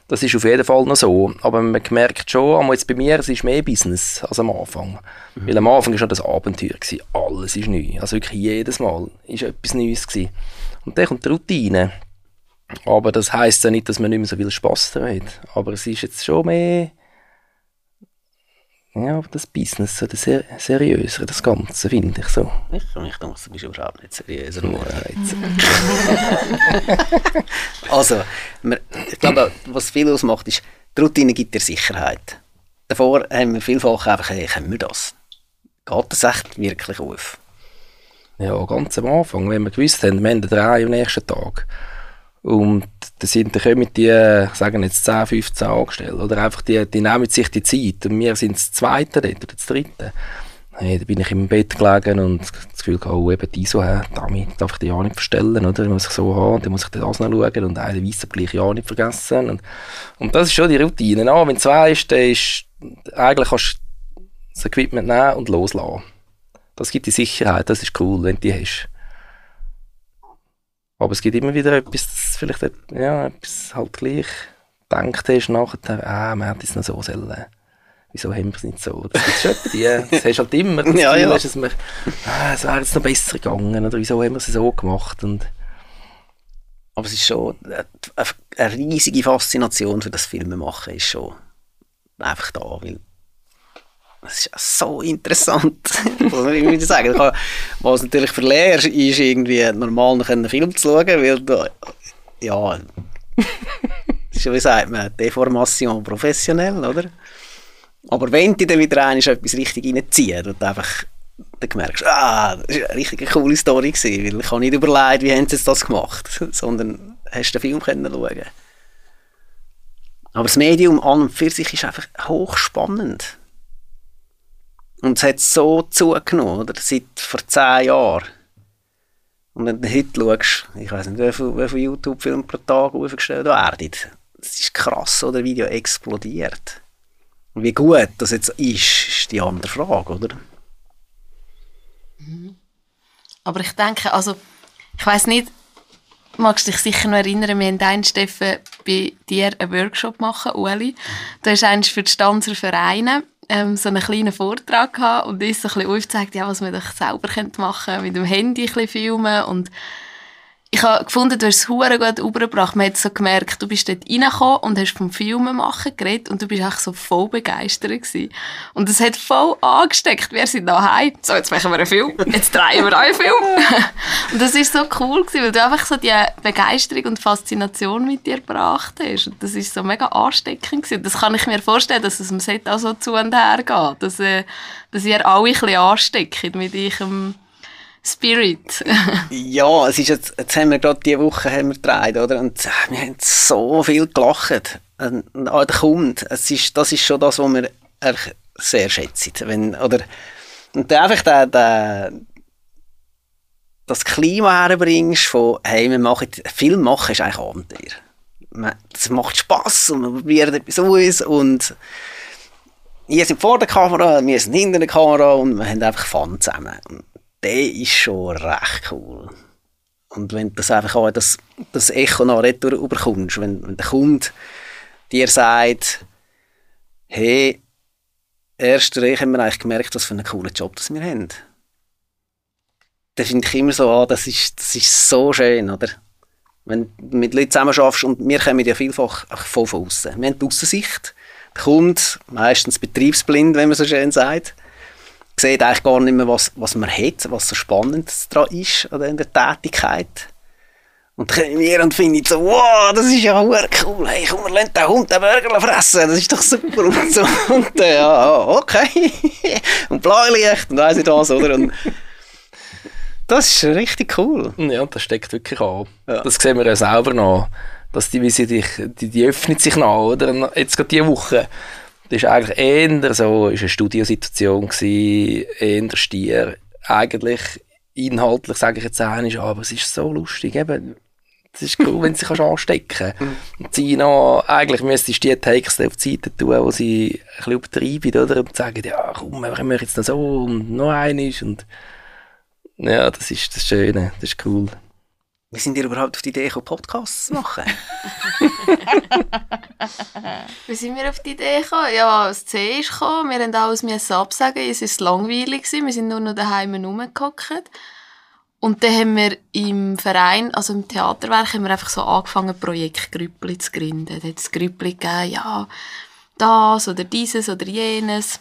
[SPEAKER 4] Das ist auf jeden Fall noch so. Aber man merkt schon, aber jetzt bei mir, es ist mehr Business als am Anfang. Mhm. Weil am Anfang war schon das Abenteuer. Gewesen. Alles ist neu. Also wirklich jedes Mal ist etwas Neues. Gewesen. Und dann kommt die Routine. Aber das heisst ja nicht, dass man nicht mehr so viel Spass daran hat. Aber es ist jetzt schon mehr ja, das Business, so das ser seriösere, das Ganze, finde ich so.
[SPEAKER 3] Ich, ich denke, du bist überhaupt nicht seriös. also, ich glaube, was viel ausmacht, ist, die Routine gibt dir Sicherheit. Davor haben wir vielfach einfach, hey, können wir das? Geht das echt wirklich auf?
[SPEAKER 4] Ja, ganz am Anfang, wenn wir gewusst haben, wir haben drei am nächsten Tag, und da sind, da kommen die, sagen jetzt 10, 15 Angestellte, oder einfach die, die nehmen sich die Zeit. Und wir sind das Zweite dort, oder das Dritte. Hey, da bin ich im Bett gelegen und das Gefühl gehabt, oh, eben die so, damit darf ich die ja nicht verstellen, oder? Dann muss ich so haben, dann muss ich das noch schauen und einen weißen gleich ja nicht vergessen. Und, und das ist schon die Routine. Ah, wenn zwei ist, dann ist, eigentlich kannst du das Equipment nehmen und loslassen. Das gibt die Sicherheit, das ist cool, wenn du die hast. Aber es gibt immer wieder etwas, das vielleicht ja, etwas halt gleich denkt hast nachher, ah, man hätte es noch so sollen. Wieso haben wir es nicht so? Das gibt schon die, das hast halt immer das
[SPEAKER 3] ja,
[SPEAKER 4] Gefühl,
[SPEAKER 3] ja.
[SPEAKER 4] Dass wir, ah, es wäre jetzt noch besser gegangen oder wieso haben wir es so gemacht und
[SPEAKER 3] aber es ist schon eine riesige Faszination für das Filmemachen ist schon einfach da, weil das ist so interessant. was ich würde sagen. Was natürlich verlehrst, ist irgendwie normal noch einen Film zu schauen, weil da, ja, das ist, wie sagt man, Deformation professionell, oder? Aber wenn du dann wieder ein etwas richtig reinziehst und einfach dann merkst, ah, das war eine richtig coole Story gewesen, weil ich habe nicht überlegt, wie haben sie das gemacht, sondern hast den Film können schauen Aber das Medium an und für sich ist einfach hochspannend. Und es hat so zugenommen, oder? Seit vor zehn Jahren. Und wenn du heute schaust, ich weiß nicht, wie viele, viele YouTube-Filme pro Tag aufgestellt werden, das ist krass, oder? Video explodiert. Und wie gut das jetzt ist, ist die andere Frage, oder?
[SPEAKER 2] Aber ich denke, also, ich weiß nicht, magst dich sicher noch erinnern, wir haben einen Steffen bei dir einen Workshop machen, Ueli. Du hast eigentlich für die Stanzer Vereine ähm, so einen kleinen Vortrag gehabt und uns so ein bisschen aufgezeigt, ja, was man doch selber machen könnte, mit dem Handy ein bisschen filmen und ich habe gefunden, du hast es hure gut übergebracht. Man hat so gemerkt, du bist dort reingekommen und hast vom Filmen machen geredet und du bist auch so voll begeistert gewesen. Und es hat voll angesteckt. Wir sind daheim. So, jetzt machen wir einen Film. Jetzt drehen wir einen Film. und das ist so cool gewesen, weil du einfach so die Begeisterung und Faszination mit dir gebracht hast. Und das ist so mega ansteckend gewesen. Das kann ich mir vorstellen, dass es im Set auch so zu und her geht. Dass, äh, dass ihr alle ein bisschen ansteckt mit eurem Spirit.
[SPEAKER 3] ja, es ist jetzt, jetzt haben wir gerade diese Woche haben wir gedreht, oder? Und äh, wir haben so viel gelacht. Und, und auch der Kunde, es ist, das ist schon das, was wir sehr schätzen. Wenn, oder, und einfach der, der, das Klima herbringst von, hey, wir machen, Film machen ist eigentlich Abenteuer. Es macht Spass und wir probieren etwas aus und ihr seid vor der Kamera, wir sind hinter der Kamera und wir haben einfach Fun zusammen. Der ist schon recht cool. Und wenn das einfach auch das, das Echo nach retour überkommst, wenn, wenn der Kunde dir sagt, hey, erst haben wir eigentlich gemerkt, was für einen coolen Job das wir haben. Dann finde ich immer so, ah, das, ist, das ist so schön, oder? Wenn du mit Leuten zusammen schaffst und wir kommen ja vielfach von außen. Wir haben die Aussensicht. Der Kunde, meistens betriebsblind, wenn man so schön sagt, sieht eigentlich gar nicht mehr, was, was man hat, was so spannend daran ist an der Tätigkeit. Und dann kommen wir und finden so, wow, das ist ja cool, hey, komm, wir lassen den Hund den Burger fressen, das ist doch super. Und, so, und äh, ja, okay. und Blaulicht und weiss ich was, oder? Und das ist richtig cool.
[SPEAKER 4] Ja, das steckt wirklich an. Ja. Das sehen wir ja selber noch. Dass die, wie sie dich, die, die öffnet sich noch, oder? Jetzt gerade diese Woche das war eigentlich eher so, ist eine Studiosituation gewesen, eher Stier. Eigentlich inhaltlich sage ich jetzt auch aber es ist so lustig, eben, es ist cool, wenn sie sich anstecken kann. Und sie noch, eigentlich müsstest du die Takes auf die Seite tun, wo sie ein bisschen übertreiben, oder? Und sagen, ja, komm, wir machen jetzt noch so und noch eines und ja, das ist das Schöne, das ist cool.
[SPEAKER 3] Wie sind ihr überhaupt auf die Idee gekommen, Podcasts zu machen?
[SPEAKER 2] Wie sind wir auf die Idee gekommen? Ja, das C ist gekommen, wir haben alles absagen, es war langweilig, wir sind nur noch daheim rumgehockt. Und dann haben wir im Verein, also im Theaterwerk, haben wir einfach so angefangen, Projektgrüppli zu gründen. Da hat es Grüppli gegeben, ja, das oder dieses oder jenes.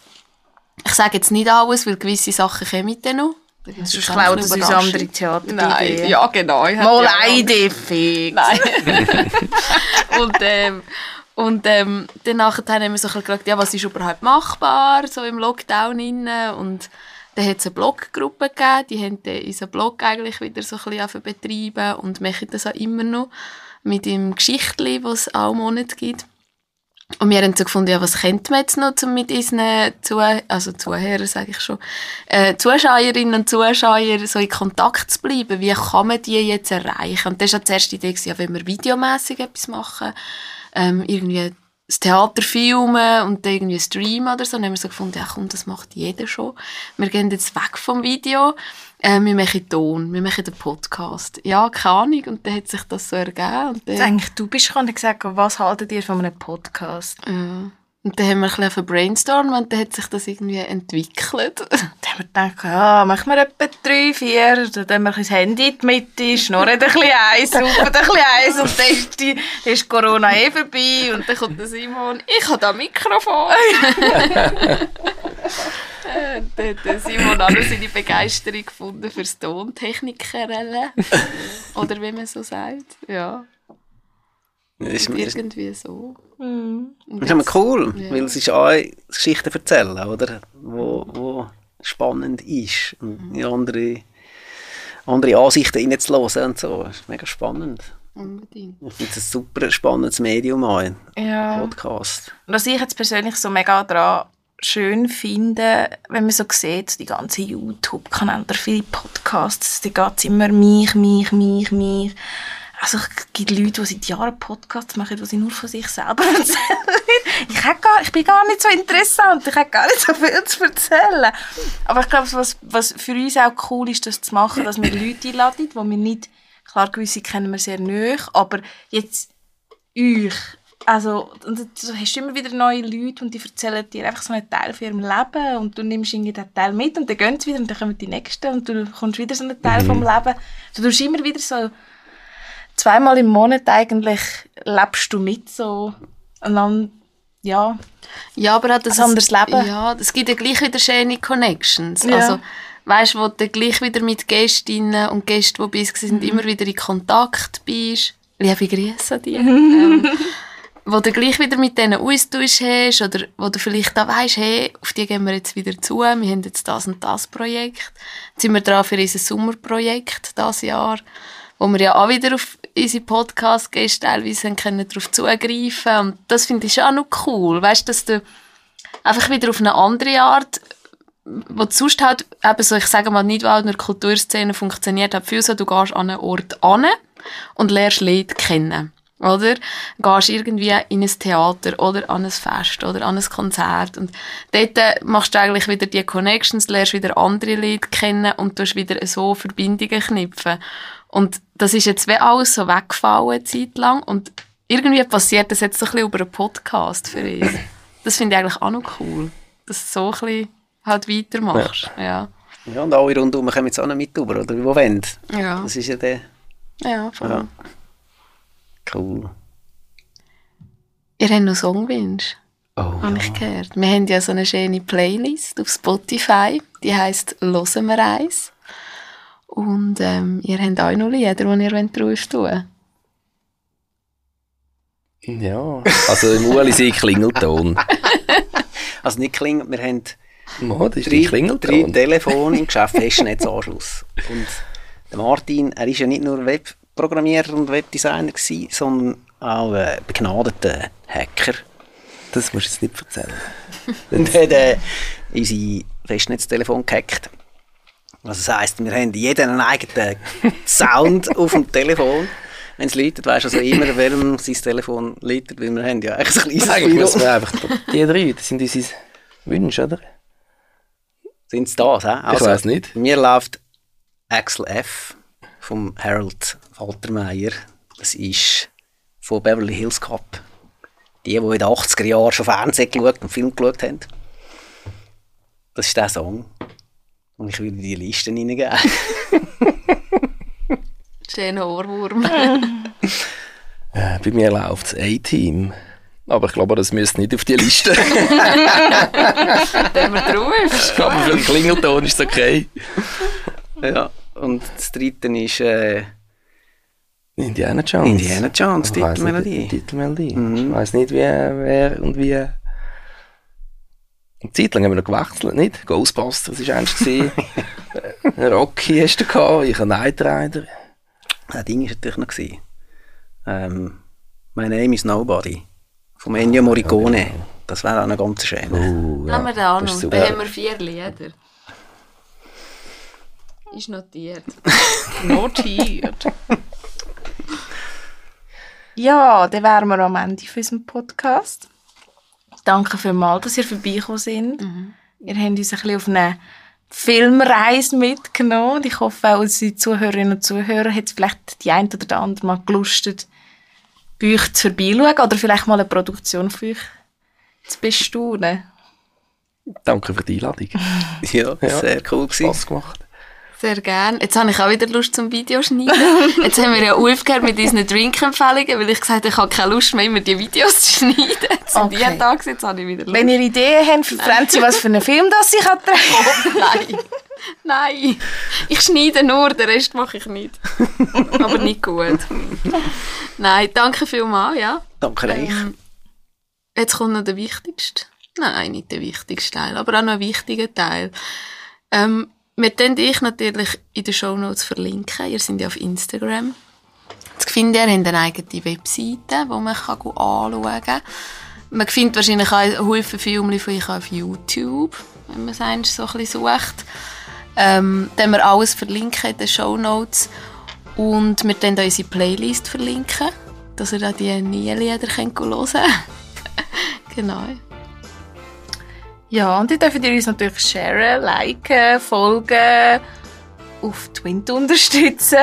[SPEAKER 2] Ich sage jetzt nicht alles, weil gewisse Sachen kommen dann noch.
[SPEAKER 1] Sonst klaut es uns andere Theater.
[SPEAKER 2] Nein, ja genau.
[SPEAKER 1] Mal eine Idee fix.
[SPEAKER 2] Nein. und ähm, und ähm, danach haben wir so gefragt, ja, was ist überhaupt machbar, so im Lockdown innen und dann hat es eine Bloggruppe gegeben, die haben dann unseren Blog eigentlich wieder so ein bisschen betreiben und machen das auch immer noch mit dem Geschichtli, was es auch Monate gibt. Und wir haben so gefunden, ja, was könnte man jetzt noch um mit unseren Zuh also Zuhörern, sage ich schon, äh, Zuschauerinnen und Zuschauern so in Kontakt zu bleiben. Wie kann man die jetzt erreichen? Und das war die erste Idee, ja, wenn wir videomässig etwas machen, ähm, irgendwie das Theater filmen und dann irgendwie streamen oder so, dann haben wir so gefunden, ja komm, das macht jeder schon. Wir gehen jetzt weg vom Video äh, wir machen Ton, wir machen den Podcast. Ja, keine Ahnung. Und dann hat sich das so ergeben. Und dann,
[SPEAKER 1] eigentlich, du bist schon gesagt, was haltet ihr von einem Podcast?
[SPEAKER 2] Ja. Und dann haben wir ein bisschen brainstormen und dann hat sich das irgendwie entwickelt.
[SPEAKER 1] Dann haben wir gedacht, ja, machen wir etwa drei, vier, dann haben wir ein das Handy in die Mitte, schnurren ein bisschen eins, rufen ein bisschen eins und dann ist, die, dann ist Corona eh vorbei und dann kommt der Simon, ich habe da Mikrofon.
[SPEAKER 2] dann hat Simon auch noch seine Begeisterung gefunden fürs Tontechnikerelle. Oder wie man so sagt, ja.
[SPEAKER 3] Ist,
[SPEAKER 2] irgendwie so.
[SPEAKER 3] Mhm. Das ist immer cool, ja. weil es ist auch Geschichten erzählen, oder? Wo, wo spannend ist. Und mhm. andere, andere Ansichten reinzulassen und so. Das ist mega spannend.
[SPEAKER 2] Unbedingt.
[SPEAKER 3] Ich finde es ein super spannendes Medium an,
[SPEAKER 1] Ja.
[SPEAKER 3] Podcast.
[SPEAKER 1] Und was ich jetzt persönlich so mega daran schön finde, wenn man so sieht, die ganzen YouTube-Kanäle viele Podcasts, da geht es immer mich, mich, mich, mich. Also es gibt Leute, die seit Jahren Podcasts machen, die sie nur von sich selber erzählen. Ich, gar, ich bin gar nicht so interessant, ich habe gar nicht so viel zu erzählen. Aber ich glaube, was, was für uns auch cool ist, das zu machen, dass wir Leute einladen, die wir nicht, klar gewisse kennen wir sehr nahe, aber jetzt euch. Also, und du hast immer wieder neue Leute und die erzählen dir einfach so einen Teil von ihrem Leben und du nimmst irgendwie den Teil mit und dann gehen sie wieder und dann kommen die Nächsten und du kommst wieder so einen Teil vom Leben. Du tust immer wieder so zweimal im Monat eigentlich lebst du mit so und dann, ja,
[SPEAKER 2] Ja, aber hat das
[SPEAKER 1] Ein anderes Leben.
[SPEAKER 2] Ja, es gibt ja gleich wieder schöne Connections.
[SPEAKER 1] Ja.
[SPEAKER 2] Also, weißt du, wo du gleich wieder mit Gästinnen und Gästen, die bei uns
[SPEAKER 1] Mhm.
[SPEAKER 2] sind, immer wieder in Kontakt bist. Liebe Grüße an dich. ähm, wo du gleich wieder mit denen Austausch hast oder wo du vielleicht da weisst, hey, auf die gehen wir jetzt wieder zu, wir haben jetzt das und das Projekt. Jetzt sind wir dran für unser Sommerprojekt dieses Jahr, wo wir ja auch wieder auf unsere Podcast-Gäste teilweise haben können darauf zugreifen und das finde ich auch noch cool, weißt dass du einfach wieder auf eine andere Art wo du sonst halt, eben so, ich sage mal, nicht, weil in der Kulturszene funktioniert, hat viel so, du gehst an einen Ort an und lernst Leute kennen. Oder? Gehst irgendwie in ein Theater oder an ein Fest oder an ein Konzert und dort machst du eigentlich wieder die Connections, lernst wieder andere Leute kennen und tust wieder so Verbindungen knüpfen. Und das ist jetzt wie alles so weggefallen eine Zeit lang und irgendwie passiert das jetzt so ein bisschen über einen Podcast für uns. Das finde ich eigentlich auch noch cool, dass du so ein bisschen halt weitermachst. Ja.
[SPEAKER 3] Ja, und alle rundherum kommen jetzt auch noch mit rüber, oder? Wo wollen?
[SPEAKER 2] Ja,
[SPEAKER 3] Das ist ja der...
[SPEAKER 2] ja, voll.
[SPEAKER 3] Ja. Cool.
[SPEAKER 2] Ihr habt noch Songwünsche,
[SPEAKER 3] Oh,
[SPEAKER 2] habe ich gehört. Wir haben ja so eine schöne Playlist auf Spotify, die heisst «Hören wir eins». Und ähm, ihr habt auch noch Lieder, die ihr drauf tun wollt.
[SPEAKER 4] Ja, also im Ueli sei Klingelton.
[SPEAKER 3] Also nicht klingelt, wir haben
[SPEAKER 4] Oh, das ist
[SPEAKER 3] drei, drei
[SPEAKER 4] Klingelton.
[SPEAKER 3] Telefone im Geschäft, Festnetzanschluss. Und der Martin, er ist ja nicht nur Webprogrammierer und Webdesigner gewesen, sondern auch äh, begnadeter Hacker.
[SPEAKER 4] Das musst du jetzt nicht erzählen.
[SPEAKER 3] Und hat äh, unser Festnetztelefon gehackt. Also das heisst, wir haben jeden einen eigenen Sound auf dem Telefon. Wenn es läutet, weisst du also immer, während sein Telefon läutet, weil wir haben ja eigentlich ein kleines
[SPEAKER 4] Eigentlich
[SPEAKER 3] Büro.
[SPEAKER 4] müssen wir einfach die drei, das sind unsere Wünsche, oder?
[SPEAKER 3] Sind es das? He? Also,
[SPEAKER 4] weiss nicht.
[SPEAKER 3] Bei mir läuft Axel F. vom Harold Faltermeier. Das ist von Beverly Hills Cop. Die, die in den 80er Jahren schon Fernsehen geschaut und Film geschaut haben. Das ist der Song. Und ich würde in die Liste reingeben.
[SPEAKER 2] Schöner Ohrwurm.
[SPEAKER 4] Äh, bei mir läuft das A-Team. Aber ich glaube, das müsste nicht auf die Liste.
[SPEAKER 2] Den wir drauf.
[SPEAKER 4] Aber für den Klingelton ist es okay.
[SPEAKER 3] ja. Und das dritte ist äh,
[SPEAKER 4] Indiana Jones.
[SPEAKER 3] Indiana Jones,
[SPEAKER 4] Ich
[SPEAKER 3] Titelmelodie.
[SPEAKER 4] nicht, Titelmelodie. Ich weiß nicht, wie, wer und wie. Eine Zeit lang haben wir noch gewechselt, nicht? Ghostbusters war eins. gewesen. Äh, Rocky hast du gehabt, ich habe Night Rider.
[SPEAKER 3] Das Ding war natürlich noch. gewesen. Ähm, My Name is Nobody. Vom Ennio Morricone. Das wäre auch noch ganz schön.
[SPEAKER 4] Uh,
[SPEAKER 2] Haben wir den auch noch? Da haben wir vier Lieder. Ist notiert. notiert.
[SPEAKER 1] Ja, dann wären wir am Ende von unserem Podcast. Danke vielmals, dass ihr vorbeigekommen sind. Ihr habt uns ein bisschen auf eine Filmreise mitgenommen. Und ich hoffe, auch unsere Zuhörerinnen und Zuhörer hat vielleicht die ein oder der andere mal gelustet, bei euch zu vorbeischauen oder vielleicht mal eine Produktion von euch zu bestaunen.
[SPEAKER 4] Danke für die Einladung.
[SPEAKER 3] Ja,
[SPEAKER 4] Ja.
[SPEAKER 3] sehr cool.
[SPEAKER 4] Spaß gemacht.
[SPEAKER 2] Sehr gern. Jetzt habe ich auch wieder Lust zum Videoschneiden. Jetzt haben wir ja aufgehört mit unseren Drinkempfehlungen, weil ich gesagt habe, ich habe keine Lust mehr, immer die Videos zu schneiden. Die
[SPEAKER 1] Okay.
[SPEAKER 2] gewesen, jetzt habe ich wieder Lust.
[SPEAKER 1] Wenn ihr Ideen habt für Franzi, was für einen Film das ich drehen
[SPEAKER 2] Nein. Nein. Ich schneide nur, den Rest mache ich nicht. Aber nicht gut. Nein, danke vielmals, ja.
[SPEAKER 3] Danke euch.
[SPEAKER 2] Ähm, jetzt kommt noch der wichtigste. Nein, nicht der wichtigste Teil, aber auch noch ein wichtiger Teil. Ähm, wir können dich natürlich in den Shownotes verlinken. Ihr seid ja auf Instagram. Jetzt finde, ihr habt eine eigene Webseite, wo man kann anschauen kann. Man findet wahrscheinlich auch Haufen Filme von euch auf YouTube, wenn man es so ein bisschen sucht. Ähm, dann wir alles verlinken in den Show Notes. Und wir dann unsere Playlist verlinken, dass ihr da die neuen Lieder hören könnt. genau.
[SPEAKER 1] Ja, und ihr dürft ihr uns natürlich sharen, liken, folgen, auf Twint unterstützen.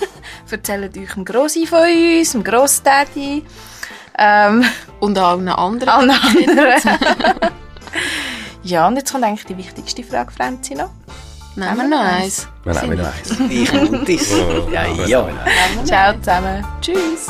[SPEAKER 1] Erzählt euch dem Grossi von uns, dem Grossdaddy. Ähm,
[SPEAKER 2] Und auch allen anderen.
[SPEAKER 1] allen anderen. ja, und jetzt kommt eigentlich die wichtigste Frage, Franzi, noch.
[SPEAKER 2] Nehmen wir noch eins.
[SPEAKER 4] Wir nehmen noch eins.
[SPEAKER 3] Ich und.
[SPEAKER 4] Oh,
[SPEAKER 3] Ja, ja.
[SPEAKER 1] Ciao zusammen. Tschüss.